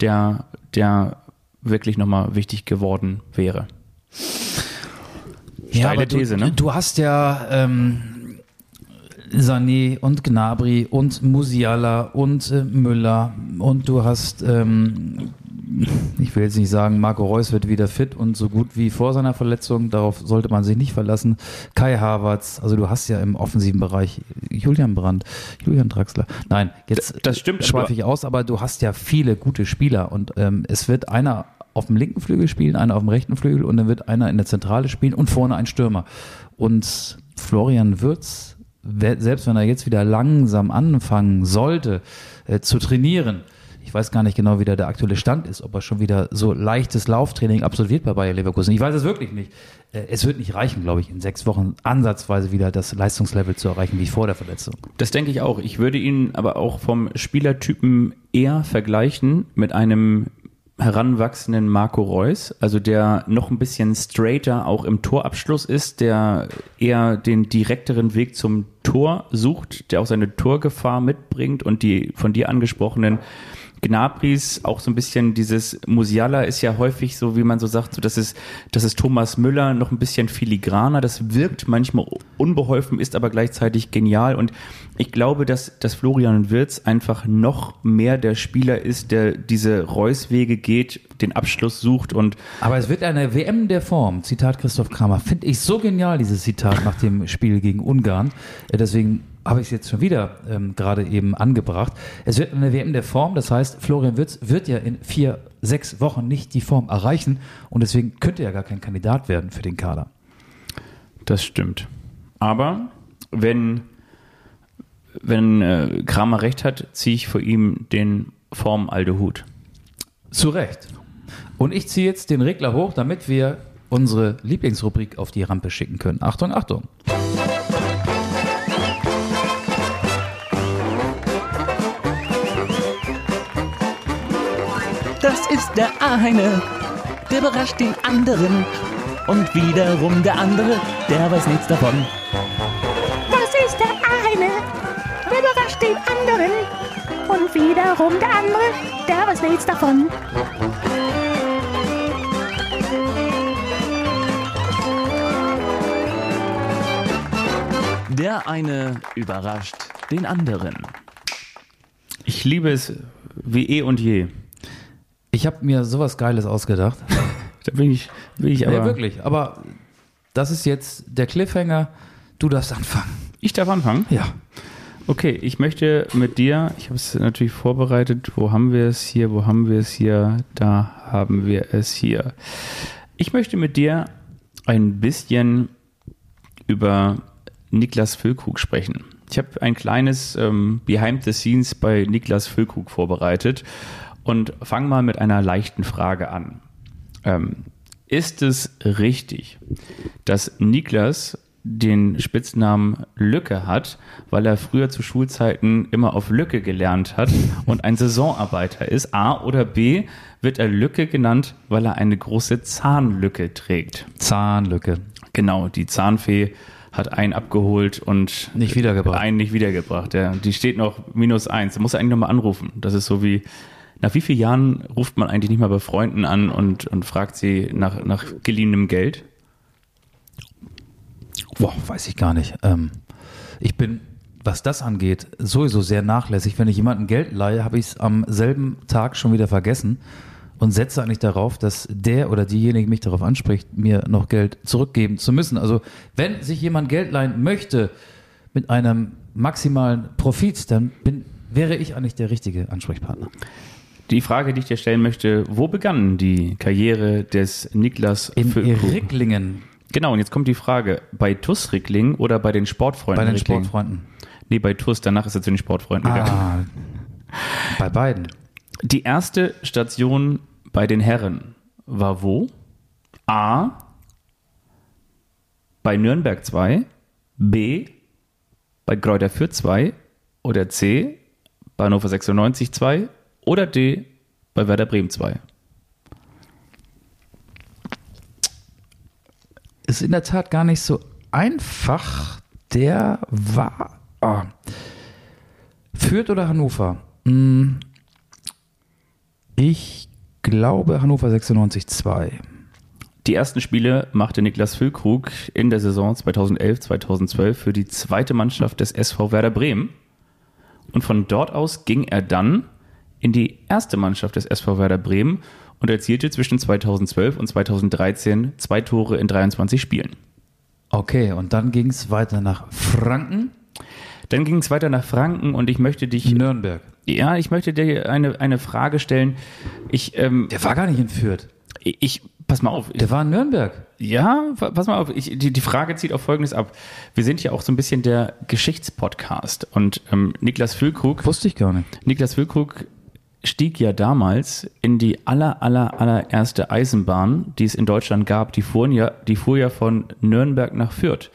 der, der wirklich nochmal wichtig geworden wäre. Steile aber du, These, ne? Du hast ja ähm, Sané und Gnabry und Musiala und äh, Müller und du hast, ähm, ich will jetzt nicht sagen, Marco Reus wird wieder fit und so gut wie vor seiner Verletzung, darauf sollte man sich nicht verlassen. Kai Havertz, also du hast ja im offensiven Bereich Julian Brandt, Julian Draxler. Nein, jetzt Das stimmt, schweife ich aus, aber du hast ja viele gute Spieler und ähm, es wird einer auf dem linken Flügel spielen, einer auf dem rechten Flügel und dann wird einer in der Zentrale spielen und vorne ein Stürmer. Und Florian Würz, selbst wenn er jetzt wieder langsam anfangen sollte äh, zu trainieren, ich weiß gar nicht genau, wie da der aktuelle Stand ist, ob er schon wieder so leichtes Lauftraining absolviert bei Bayer Leverkusen. Ich weiß es wirklich nicht. Äh, Es wird nicht reichen, glaube ich, in sechs Wochen ansatzweise wieder das Leistungslevel zu erreichen wie vor der Verletzung. Das denke ich auch. Ich würde ihn aber auch vom Spielertypen eher vergleichen mit einem heranwachsenden Marco Reus, also der noch ein bisschen straighter auch im Torabschluss ist, der eher den direkteren Weg zum Tor sucht, der auch seine Torgefahr mitbringt und die von dir angesprochenen Gnabris auch so ein bisschen dieses Musiala ist ja häufig so, wie man so sagt, so das ist, das ist Thomas Müller noch ein bisschen filigraner, das wirkt manchmal unbeholfen, ist aber gleichzeitig genial und ich glaube, dass, dass Florian Wirz einfach noch mehr der Spieler ist, der diese Reus-Wege geht, den Abschluss sucht und Aber es wird eine WM der Form. Zitat Christoph Kramer. Finde ich so genial, dieses Zitat nach dem Spiel gegen Ungarn. Äh, Deswegen habe ich es jetzt schon wieder ähm, gerade eben angebracht. Es wird eine WM der Form. Das heißt, Florian Wirtz wird ja in vier, sechs Wochen nicht die Form erreichen. Und deswegen könnte er gar kein Kandidat werden für den Kader. Das stimmt. Aber wenn, wenn äh, Kramer recht hat, ziehe ich vor ihm den Form alte Hut. Zu Recht. Und ich ziehe jetzt den Regler hoch, damit wir unsere Lieblingsrubrik auf die Rampe schicken können. Achtung, Achtung. Das ist der eine, der überrascht den anderen. Und wiederum der andere, der weiß nichts davon. Das ist der eine, der überrascht den anderen. Und wiederum der andere, der weiß nichts davon. Der eine überrascht den anderen. Ich liebe es wie eh und je. Ich habe mir sowas Geiles ausgedacht. <laughs> Da bin ich, bin ich aber. ja, wirklich. Aber das ist jetzt der Cliffhanger. Du darfst anfangen. Ich darf anfangen? Ja. Okay, ich möchte mit dir, ich habe es natürlich vorbereitet, wo haben wir es hier, wo haben wir es hier, da haben wir es hier. Ich möchte mit dir ein bisschen über Niklas Füllkrug sprechen. Ich habe ein kleines ähm, Behind the Scenes bei Niklas Füllkrug vorbereitet und fange mal mit einer leichten Frage an. Ähm, ist es richtig, dass Niklas den Spitznamen Lücke hat, weil er früher zu Schulzeiten immer auf Lücke gelernt hat <laughs> und ein Saisonarbeiter ist? A oder B wird er Lücke genannt, weil er eine große Zahnlücke trägt? Zahnlücke. Genau, die Zahnfee hat einen abgeholt und Nicht wiedergebracht. einen nicht wiedergebracht. Ja. Die steht noch minus eins. Da muss er eigentlich nochmal anrufen. Das ist so wie, nach wie vielen Jahren ruft man eigentlich nicht mal bei Freunden an und, und fragt sie nach, nach geliehenem Geld? Boah, weiß ich gar nicht. Ähm, ich bin, was das angeht, sowieso sehr nachlässig. Wenn ich jemandem Geld leihe, habe ich es am selben Tag schon wieder vergessen und setze eigentlich darauf, dass der oder diejenige mich darauf anspricht, mir noch Geld zurückgeben zu müssen. Also wenn sich jemand Geld leihen möchte mit einem maximalen Profit, dann bin, wäre ich eigentlich der richtige Ansprechpartner. Die Frage, die ich dir stellen möchte, wo begann die Karriere des Niklas In Füllkrug? Ricklingen Genau, und jetzt kommt die Frage, bei TUS Rickling oder bei den Sportfreunden bei den Rickling? Sportfreunden. Nee, bei TUS, danach ist er zu den Sportfreunden gegangen. Ah, bei beiden. Die erste Station bei den Herren war wo? A. Bei Nürnberg 2, B. Bei Kräuter Fürth 2 oder C. Bei Hannover 96 2 oder D. Bei Werder Bremen 2. ist in der Tat gar nicht so einfach. Der war. Ah. Fürth oder Hannover? Hm, Ich glaube Hannover 96-2. Die ersten Spiele machte Niklas Füllkrug in der Saison 2011-2012 für die zweite Mannschaft des SV Werder Bremen. Und von dort aus ging er dann in die erste Mannschaft des SV Werder Bremen und erzielte zwischen 2012 und 2013 zwei Tore in 23 Spielen. Okay, und dann ging es weiter nach Franken, Dann ging es weiter nach Franken und ich möchte dich, Nürnberg. ja, ich möchte dir eine, eine Frage stellen. Ich, ähm, Der war gar nicht in Fürth. ich, pass mal auf. Der war in Nürnberg. Ja, pa- pass mal auf, ich, die, die Frage zieht auf Folgendes ab. Wir sind ja auch so ein bisschen der Geschichtspodcast und ähm, Niklas Füllkrug, Wusste ich gar nicht. Niklas Füllkrug stieg ja damals in die aller, aller, allererste Eisenbahn, die es in Deutschland gab. Die fuhren ja, die fuhr ja von Nürnberg nach Fürth.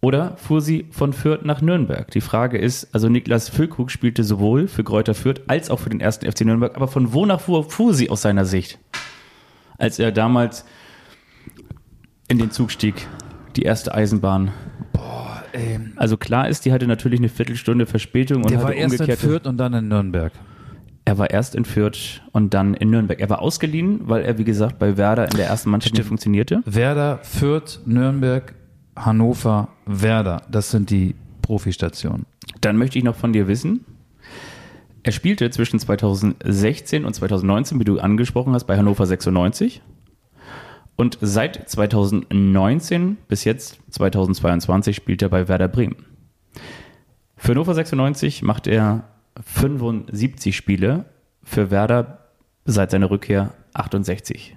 Oder fuhr sie von Fürth nach Nürnberg? Die Frage ist, also Niklas Füllkrug spielte sowohl für Kräuter Fürth als auch für den ersten FC Nürnberg, aber von wo nach wo fuhr sie aus seiner Sicht? Als er damals in den Zug stieg, die erste Eisenbahn. Ähm, Also klar ist, die hatte natürlich eine Viertelstunde Verspätung und der hatte war erst in umgekehrt. Fürth und dann in Nürnberg. Er war erst in Fürth und dann in Nürnberg. Er war ausgeliehen, weil er, wie gesagt, bei Werder in der ersten Mannschaft nicht funktionierte. Werder, Fürth, Nürnberg, Hannover, Werder. Das sind die Profistationen. Dann möchte ich noch von dir wissen, er spielte zwischen 2016 und 2019, wie du angesprochen hast, bei Hannover 96. Und seit 2019 bis jetzt 2022 spielt er bei Werder Bremen. Für Hannover 96 macht er 75 Spiele, für Werder seit seiner Rückkehr 68.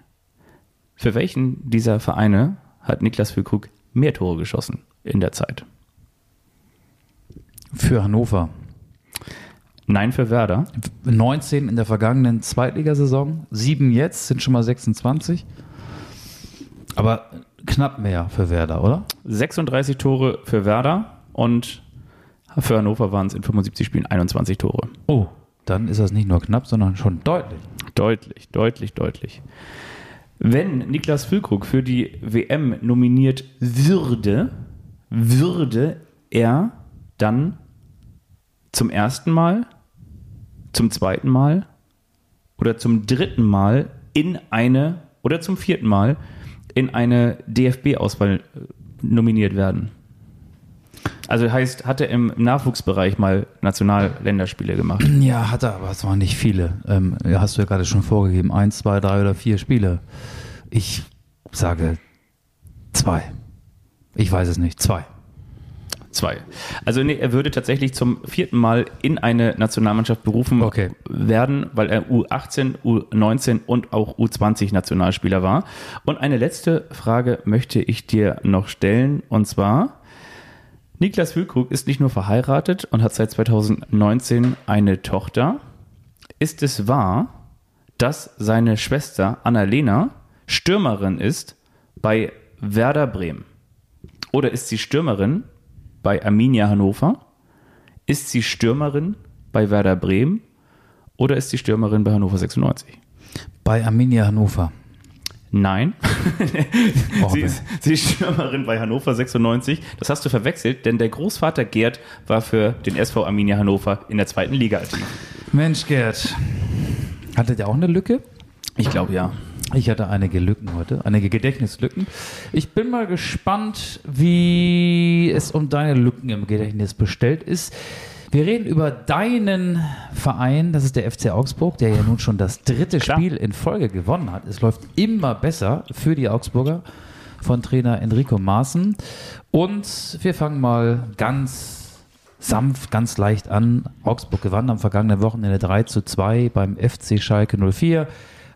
Für welchen dieser Vereine hat Niklas Füllkrug mehr Tore geschossen in der Zeit? Für Hannover. Nein, für Werder. 19 in der vergangenen Zweitligasaison, 7 jetzt, sind schon mal 26. Aber knapp mehr für Werder, oder? 36 Tore für Werder und für Hannover waren es in 75 Spielen 21 Tore. Oh, dann ist das nicht nur knapp, sondern schon deutlich. Deutlich, deutlich, deutlich. Wenn Niklas Füllkrug für die WM nominiert würde, würde er dann zum ersten Mal, zum zweiten Mal oder zum dritten Mal in eine oder zum vierten Mal in eine DFB-Auswahl äh, nominiert werden. Also heißt, hat er im Nachwuchsbereich mal Nationalländerspiele gemacht. <clears throat> Ja, hat er, aber es waren nicht viele. Ähm, hast du ja gerade schon vorgegeben. Eins, zwei, drei oder vier Spiele. Ich sage zwei. Ich weiß es nicht. Zwei. Zwei. Also nee, er würde tatsächlich zum vierten Mal in eine Nationalmannschaft berufen Okay. werden, weil er U18, U19 und auch U20 Nationalspieler war. Und eine letzte Frage möchte ich dir noch stellen, und zwar, Niklas Füllkrug ist nicht nur verheiratet und hat seit 2019 eine Tochter. Ist es wahr, dass seine Schwester Annalena Stürmerin ist bei Werder Bremen? Oder ist sie Stürmerin bei Arminia Hannover? Ist sie Stürmerin bei Werder Bremen? Oder ist sie Stürmerin bei Hannover 96? Bei Arminia Hannover. Nein. <laughs> Oh, sie, ist, sie ist Stürmerin bei Hannover 96. Das hast du verwechselt, denn der Großvater Gerd war für den SV Arminia Hannover in der zweiten Liga aktiv. Mensch, Gerd. Hattet ihr auch eine Lücke? Ich glaube ja. Ich hatte einige Lücken heute, einige Gedächtnislücken. Ich bin mal gespannt, wie es um deine Lücken im Gedächtnis bestellt ist. Wir reden über deinen Verein, das ist der FC Augsburg, der ja nun schon das dritte Klar. Spiel in Folge gewonnen hat. Es läuft immer besser für die Augsburger von Trainer Enrico Maaßen. Und wir fangen mal ganz sanft, ganz leicht an. Augsburg gewann am vergangenen Wochenende 3 zu 2 beim FC Schalke 04.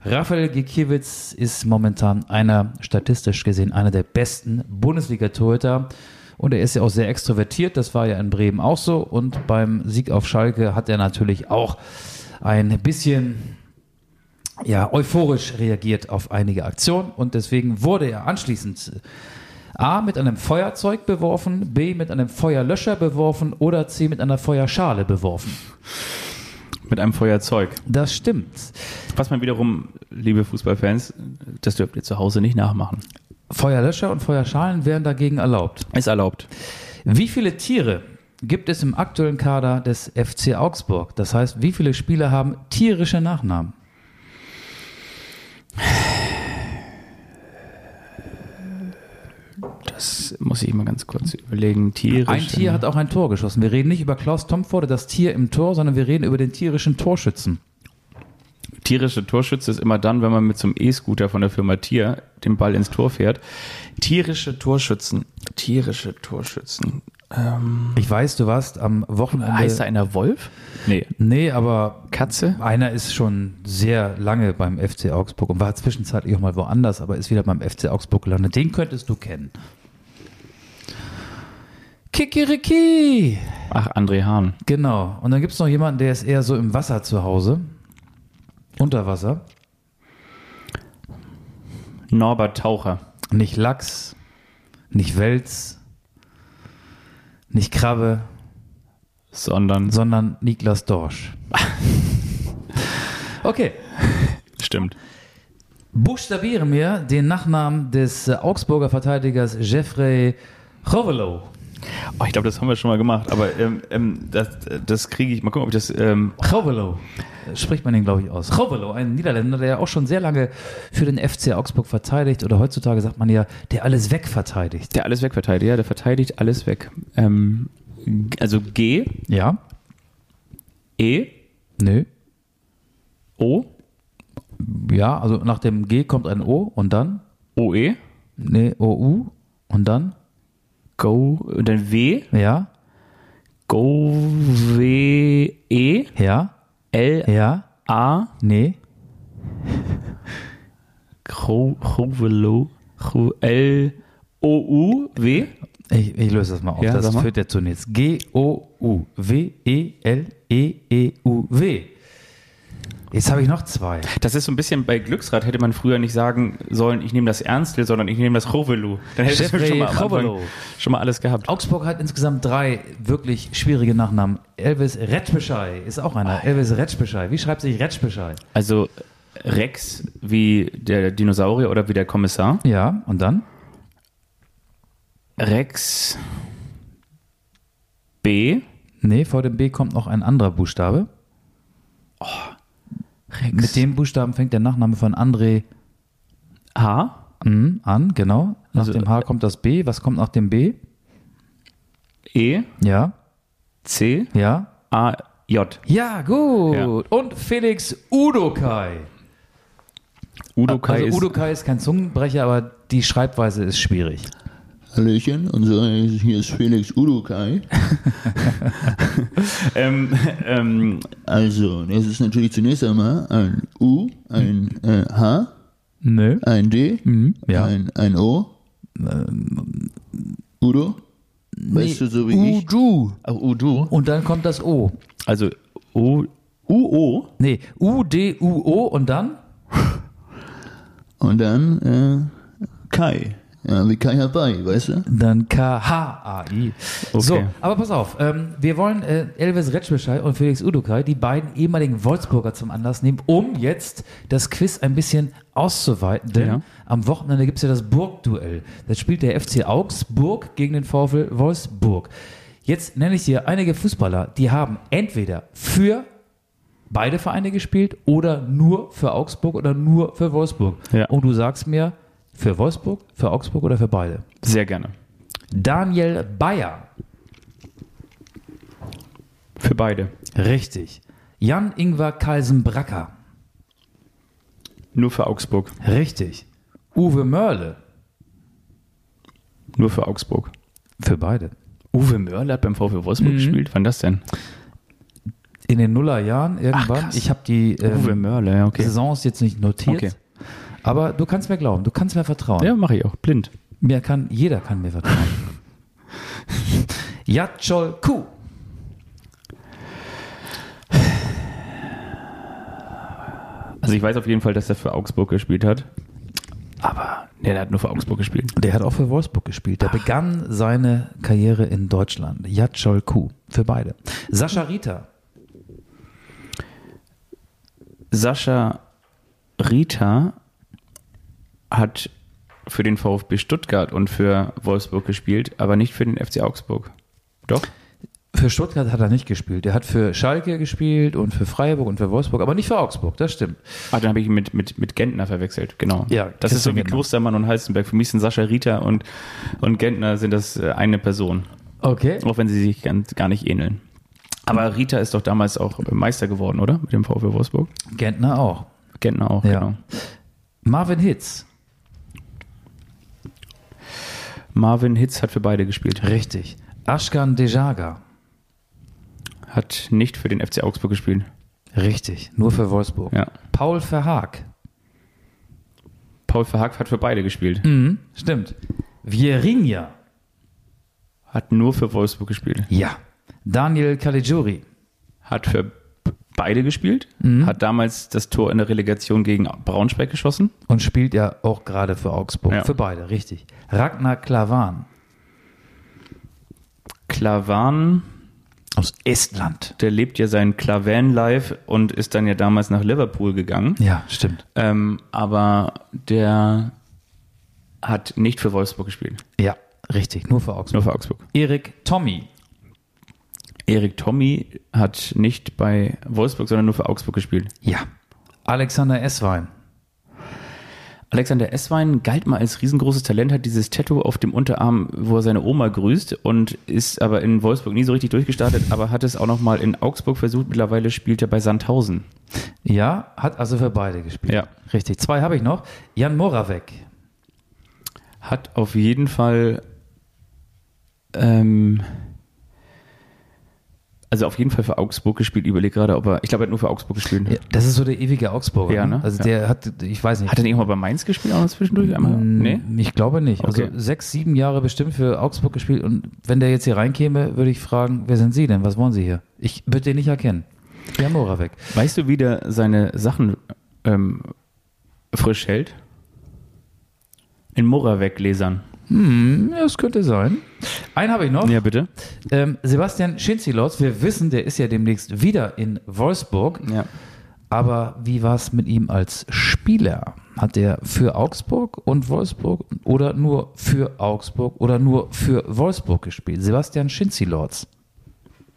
Raphael Gikiewicz ist momentan einer, statistisch gesehen, einer der besten Bundesliga-Torhüter. Und er ist ja auch sehr extrovertiert, das war ja in Bremen auch so. Und beim Sieg auf Schalke hat er natürlich auch ein bisschen ja, euphorisch reagiert auf einige Aktionen. Und deswegen wurde er anschließend A mit einem Feuerzeug beworfen, B mit einem Feuerlöscher beworfen oder C mit einer Feuerschale beworfen. Mit einem Feuerzeug. Das stimmt. Was man wiederum, liebe Fußballfans, das dürft ihr zu Hause nicht nachmachen. Feuerlöscher und Feuerschalen wären dagegen erlaubt. Ist erlaubt. Wie viele Tiere gibt es im aktuellen Kader des FC Augsburg? Das heißt, wie viele Spieler haben tierische Nachnamen? Das muss ich mal ganz kurz überlegen. Tierisch. Ein Tier hat auch ein Tor geschossen. Wir reden nicht über Klaus Tomforde, das Tier im Tor, sondern wir reden über den tierischen Torschützen. Tierische Torschütze ist immer dann, wenn man mit so einem E-Scooter von der Firma Tier den Ball ins Tor fährt. Tierische Torschützen. Tierische Torschützen. Ähm, Ich weiß, du warst am Wochenende. heißt da einer Wolf? Nee. Nee, aber Katze? einer ist schon sehr lange beim FC Augsburg und war zwischenzeitlich auch mal woanders, aber ist wieder beim FC Augsburg gelandet. Den könntest du kennen. Kikiriki! Ach, André Hahn. Genau. Und dann gibt es noch jemanden, der ist eher so im Wasser zu Hause. Unter Wasser. Norbert Taucher. Nicht Lachs, nicht Wels. Nicht Krabbe, Sondern, sondern Niklas Dorsch. <laughs> Okay. stimmt. Buchstabiere mir den Nachnamen des äh, Augsburger Verteidigers Jeffrey Chovelo. Oh, ich glaube, das haben wir schon mal gemacht, aber ähm, ähm, das, das kriege ich. Mal gucken, ob ich das. Ähm. Spricht man den, glaube ich, aus. Chovelo, ein Niederländer, der ja auch schon sehr lange für den FC Augsburg verteidigt. Oder heutzutage sagt man ja, der alles wegverteidigt. der alles wegverteidigt, ja, der verteidigt alles weg. Ähm, also G, Ja? E, Nö. O, Ja, also nach dem G kommt ein O und dann? O, E, Nee, O-U und dann? Go, und dann W, Ja? Go, W, E, Ja? L, Ja? A, Nee? Gro- Chovelo, Cho- L, O, U, W. Ich, ich löse das mal auf. Ja, das mal. führt ja zunächst. G-O-U. W-E-L-E-E-U-W. Jetzt habe ich noch zwei. Das ist so ein bisschen bei Glücksrad hätte man früher nicht sagen sollen, ich nehme das Ernstel, sondern ich nehme das Chovelo. Dann du Jeffrey schon mal, Anfang schon mal alles gehabt. Augsburg hat insgesamt drei wirklich schwierige Nachnamen. Elvis Retschbeschei ist auch einer. Elvis Retschbeschei. Wie schreibt sich Retschbeschei? Also Rex wie der Dinosaurier oder wie der Kommissar. Ja, und dann? Rex B. Nee, vor dem B kommt noch ein anderer Buchstabe. Rex Mit dem Buchstaben fängt der Nachname von André H. mhm, an, genau. Nach Also, dem H kommt das B. Was kommt nach dem B? E. Ja, C. ja. A. J. Ja, gut. Ja. Und Felix Udokai. Udokai also ist Udokai ist kein Zungenbrecher, aber die Schreibweise ist schwierig. Hallöchen, und so, hier ist Felix Udukai. <laughs> ähm, ähm, Also, das ist natürlich zunächst einmal ein U, ein äh, H, Nö. ein D, Mhm, ja. ein, ein O. Udo? Weißt du, so wie ich? Udu. Ach, Udo. Und dann kommt das O. Also O. UO. Nee, U-D-U-O und dann? Und dann äh, Kai. Ja, wie Kai weißt du? Dann K-H-A-I. So, Okay. aber pass auf. Ähm, wir wollen äh, Elvis Retschbeschei und Felix Udokai, die beiden ehemaligen Wolfsburger, zum Anlass nehmen, um jetzt das Quiz ein bisschen auszuweiten. Denn Ja. am Wochenende gibt es ja das Burgduell. Das spielt der FC Augsburg gegen den VfL Wolfsburg. Jetzt nenne ich dir einige Fußballer, die haben entweder für beide Vereine gespielt oder nur für Augsburg oder nur für Wolfsburg. Ja. Und du sagst mir, für Wolfsburg, für Augsburg oder für beide? Sehr gerne. Daniel Bayer. Für beide. Richtig. Jan-Ingwer Kalsenbracker. Nur für Augsburg. Richtig. Uwe Mörle. Nur für Augsburg. Für beide. Uwe Mörle hat beim VfL Wolfsburg gespielt. Wann das denn? In den Nullerjahren irgendwann. krass. ich habe die ähm, Mörle, okay. Saisons jetzt nicht notiert. Okay. Aber du kannst mir glauben, du kannst mir vertrauen. Ja, mache ich auch. Blind. Mir kann, jeder kann mir vertrauen. <laughs> Jatschol Kuh. Also ich weiß auf jeden Fall, dass er für Augsburg gespielt hat. Aber nee, der hat nur für Augsburg gespielt. Der hat auch für Wolfsburg gespielt. Der begann seine Karriere in Deutschland. Jatschol Kuh. Für beide. Sascha Rita. Sascha Rita hat für den VfB Stuttgart und für Wolfsburg gespielt, aber nicht für den FC Augsburg. Doch? Für Stuttgart hat er nicht gespielt. Der hat für Schalke gespielt und für Freiburg und für Wolfsburg, aber nicht für Augsburg, das stimmt. Ah, dann habe ich ihn mit, mit, mit Gentner verwechselt, genau. Ja, das ist so wie Gentner. Klostermann und Heizenberg. Für mich sind Sascha Rita und, und Gentner sind das äh, eine Person, Okay. auch wenn sie sich ganz, gar nicht ähneln. Aber Rita ist doch damals auch Meister geworden, oder? Mit dem VfB Wolfsburg. Gentner auch. Gentner auch, Ja. genau. Marvin Hitz. Marvin Hitz hat für beide gespielt. Richtig. Ashkan Dejaga. Hat nicht für den FC Augsburg gespielt. Richtig. Nur für Wolfsburg. Ja. Paul Verhaag. Paul Verhaag hat für beide gespielt. Mhm, stimmt. Vierinha. Hat nur für Wolfsburg gespielt. Ja. Daniel Caligiuri. Hat für beide gespielt. Hat damals das Tor in der Relegation gegen Braunschweig geschossen. Und spielt ja auch gerade für Augsburg. Ja. Für beide, richtig. Ragnar Klavan. Klavan, Aus Estland. der lebt ja sein Klavan-Life und ist dann ja damals nach Liverpool gegangen. Ja, stimmt. Ähm, aber der hat nicht für Wolfsburg gespielt, Ja, richtig. Nur für Augsburg. nur für Augsburg. Erik Tommy. Erik Tommy hat nicht bei Wolfsburg, sondern nur für Augsburg gespielt. Ja. Alexander Esswein. Alexander Esswein galt mal als riesengroßes Talent, hat dieses Tattoo auf dem Unterarm, wo er seine Oma grüßt und ist aber in Wolfsburg nie so richtig durchgestartet, aber hat es auch noch mal in Augsburg versucht. Mittlerweile spielt er bei Sandhausen. Ja, hat also für beide gespielt. Ja. Richtig. Zwei habe ich noch. Jan Moravec. Hat auf jeden Fall, ähm, also auf jeden Fall für Augsburg gespielt. Überlege gerade, ob er, ich glaube, er hat nur für Augsburg gespielt. Ja, das ist so der ewige Augsburger. Ja, ne? Also Ja. der hat, ich weiß nicht. Hat er nicht irgendwann bei Mainz gespielt auch zwischendurch? Einmal? Mm, Nee? Ich glaube nicht. Okay. Also sechs, sieben Jahre bestimmt für Augsburg gespielt. Und wenn der jetzt hier reinkäme, würde ich fragen, wer sind Sie denn? Was wollen Sie hier? Ich würde den nicht erkennen. Jan Moravec. Weißt du, wie der seine Sachen ähm, frisch hält? In Moravec-Gläsern. Hm, das könnte sein. Einen habe ich noch. Ja, bitte. Ähm, Sebastian Schinzilotz. Wir wissen, der ist ja demnächst wieder in Wolfsburg. Ja. Aber wie war es mit ihm als Spieler? Hat er für Augsburg und Wolfsburg oder nur für Augsburg oder nur für Wolfsburg gespielt? Sebastian Schinzilotz.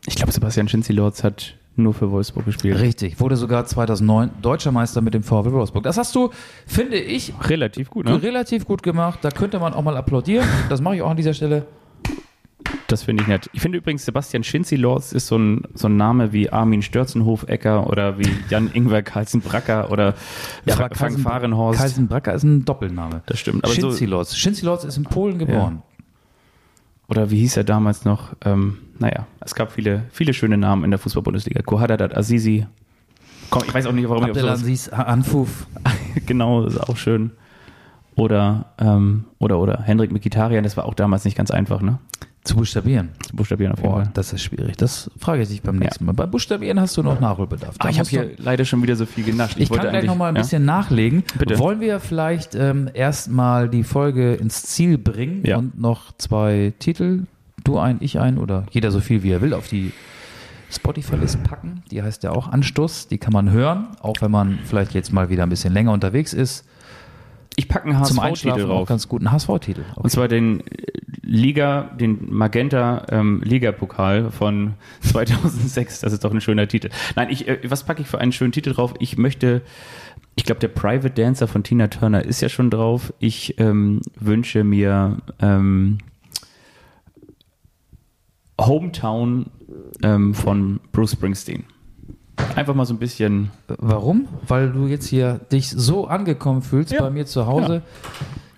Ich glaube, Sebastian Schinzilorz hat nur für Wolfsburg gespielt. Richtig, wurde sogar 2009 Deutscher Meister mit dem VfL Wolfsburg. Das hast du, finde ich, Relativ gut, ne? relativ gut gemacht. Da könnte man auch mal applaudieren. Das mache ich auch an dieser Stelle. Das finde ich nett. Ich finde übrigens, Sebastian Schinzilorz ist so ein, so ein Name wie Armin Störzenhof-Ecker oder wie Jan-Ingwer Carlsen-Bracker oder Fra Frank Fahrenhorst. Kaisenbracker ist ein Doppelname. Das stimmt. Aber so, Schinzilotz. Schinzilotz ist in Polen geboren. oder wie hieß er damals noch? Ähm, naja, es gab viele, viele schöne Namen in der Fußball-Bundesliga. Kohadadat Azizi. Komm, ich weiß auch nicht, warum ich auf sowas Abdelaziz Anfuf. <laughs> genau, das ist auch schön. Oder, ähm, oder, oder Hendrik Mikitarian, das war auch damals nicht ganz einfach, ne? Zu buchstabieren. Zu buchstabieren auf jeden Boah, Fall. das ist schwierig. Das frage ich dich beim nächsten Mal. Beim Buchstabieren hast du noch Nachholbedarf. Da Ah, ich habe hier leider schon wieder so viel genascht. Ich, kann wollte gleich eigentlich- noch mal ein ja? bisschen nachlegen. Bitte. Wollen wir vielleicht ähm, erstmal die Folge ins Ziel bringen Ja. und noch zwei Titel, du ein, ich ein oder jeder so viel wie er will, auf die Spotify-List packen. Die heißt ja auch Anstoß. Die kann man hören, auch wenn man vielleicht jetzt mal wieder ein bisschen länger unterwegs ist. Ich packe einen Zum HSV-Titel Einschlafen auch drauf. ganz guten HSV-Titel. Und zwar den äh, Liga, den Magenta ähm, Liga-Pokal von <laughs> 2006. Das ist doch ein schöner Titel. Nein, ich, äh, was packe ich für einen schönen Titel drauf? Ich möchte, ich glaube, der Private Dancer von Tina Turner ist ja schon drauf. Ich ähm, wünsche mir ähm, Hometown ähm, von Bruce Springsteen. Einfach mal so ein bisschen. Warum? Weil du jetzt hier dich so angekommen fühlst Ja. bei mir zu Hause.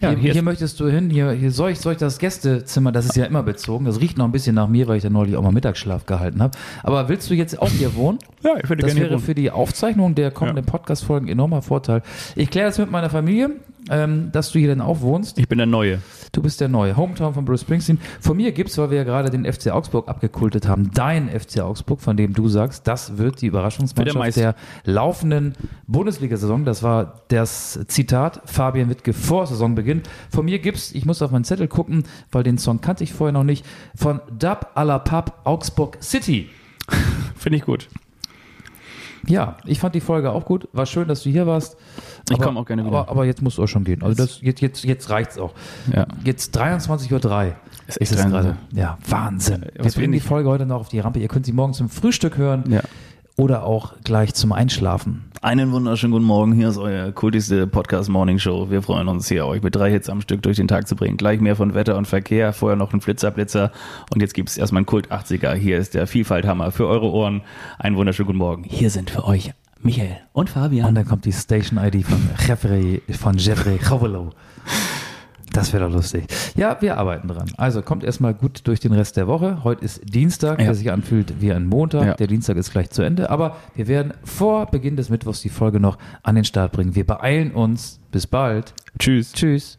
Ja, hier, hier hier, möchtest du hin, hier, hier soll, ich, soll ich das Gästezimmer, das ist ja immer bezogen, das riecht noch ein bisschen nach mir, weil ich da neulich auch mal Mittagsschlaf gehalten habe. Aber willst du jetzt auch hier wohnen? Ja, ich würde Das wäre für die Aufzeichnung der kommenden Podcast-Folgen ein enormer Vorteil. Ich kläre das mit meiner Familie, ähm, dass du hier dann auch wohnst. Ich bin der Neue. Du bist der neue Hometown von Bruce Springsteen. Von mir gibt's, weil wir ja gerade den FC Augsburg abgekultet haben, dein FC Augsburg, von dem du sagst, das wird die Überraschungsmannschaft Meister. der laufenden Bundesliga-Saison. Das war das Zitat Fabian Wittke vor Saisonbeginn. Von mir gibt's, ich muss auf meinen Zettel gucken, weil den Song kannte ich vorher noch nicht, von Dub à la Pub Augsburg City. <laughs> Finde ich gut. Ja, ich fand die Folge auch gut. War schön, dass du hier warst. Ich Aber- komm auch gerne wieder. Aber, aber jetzt musst du auch schon gehen. Also das, jetzt, jetzt, jetzt reicht's auch. Ja. Jetzt 23.03 Uhr. Ist Ist echt es gerade. Ja, Wahnsinn. Wir was bringen wir die nicht- Folge heute noch auf die Rampe. Ihr könnt sie morgens zum Frühstück hören Ja. Oder auch gleich zum Einschlafen. Einen wunderschönen guten Morgen. Hier ist euer kultigste Podcast Morning Show. Wir freuen uns hier, euch mit drei Hits am Stück durch den Tag zu bringen. Gleich mehr von Wetter und Verkehr, vorher noch ein Flitzerblitzer und jetzt gibt es erstmal einen Kult 80er. Hier ist der Vielfalthammer für eure Ohren. Einen wunderschönen guten Morgen. Hier sind für euch Michael und Und Fabian. dann kommt die Station-ID von Jeffrey, von Jeffrey Chovelo. Das wäre doch lustig. Ja, wir arbeiten dran. Also kommt erstmal gut durch den Rest der Woche. Heute ist Dienstag, Ja. der sich anfühlt wie ein Montag. Ja. Der Dienstag ist gleich zu Ende. Aber wir werden vor Beginn des Mittwochs die Folge noch an den Start bringen. Wir beeilen uns. Bis bald. Tschüss. Tschüss.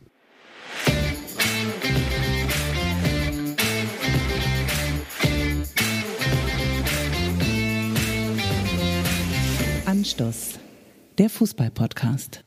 Anstoß, der Fußball-Podcast.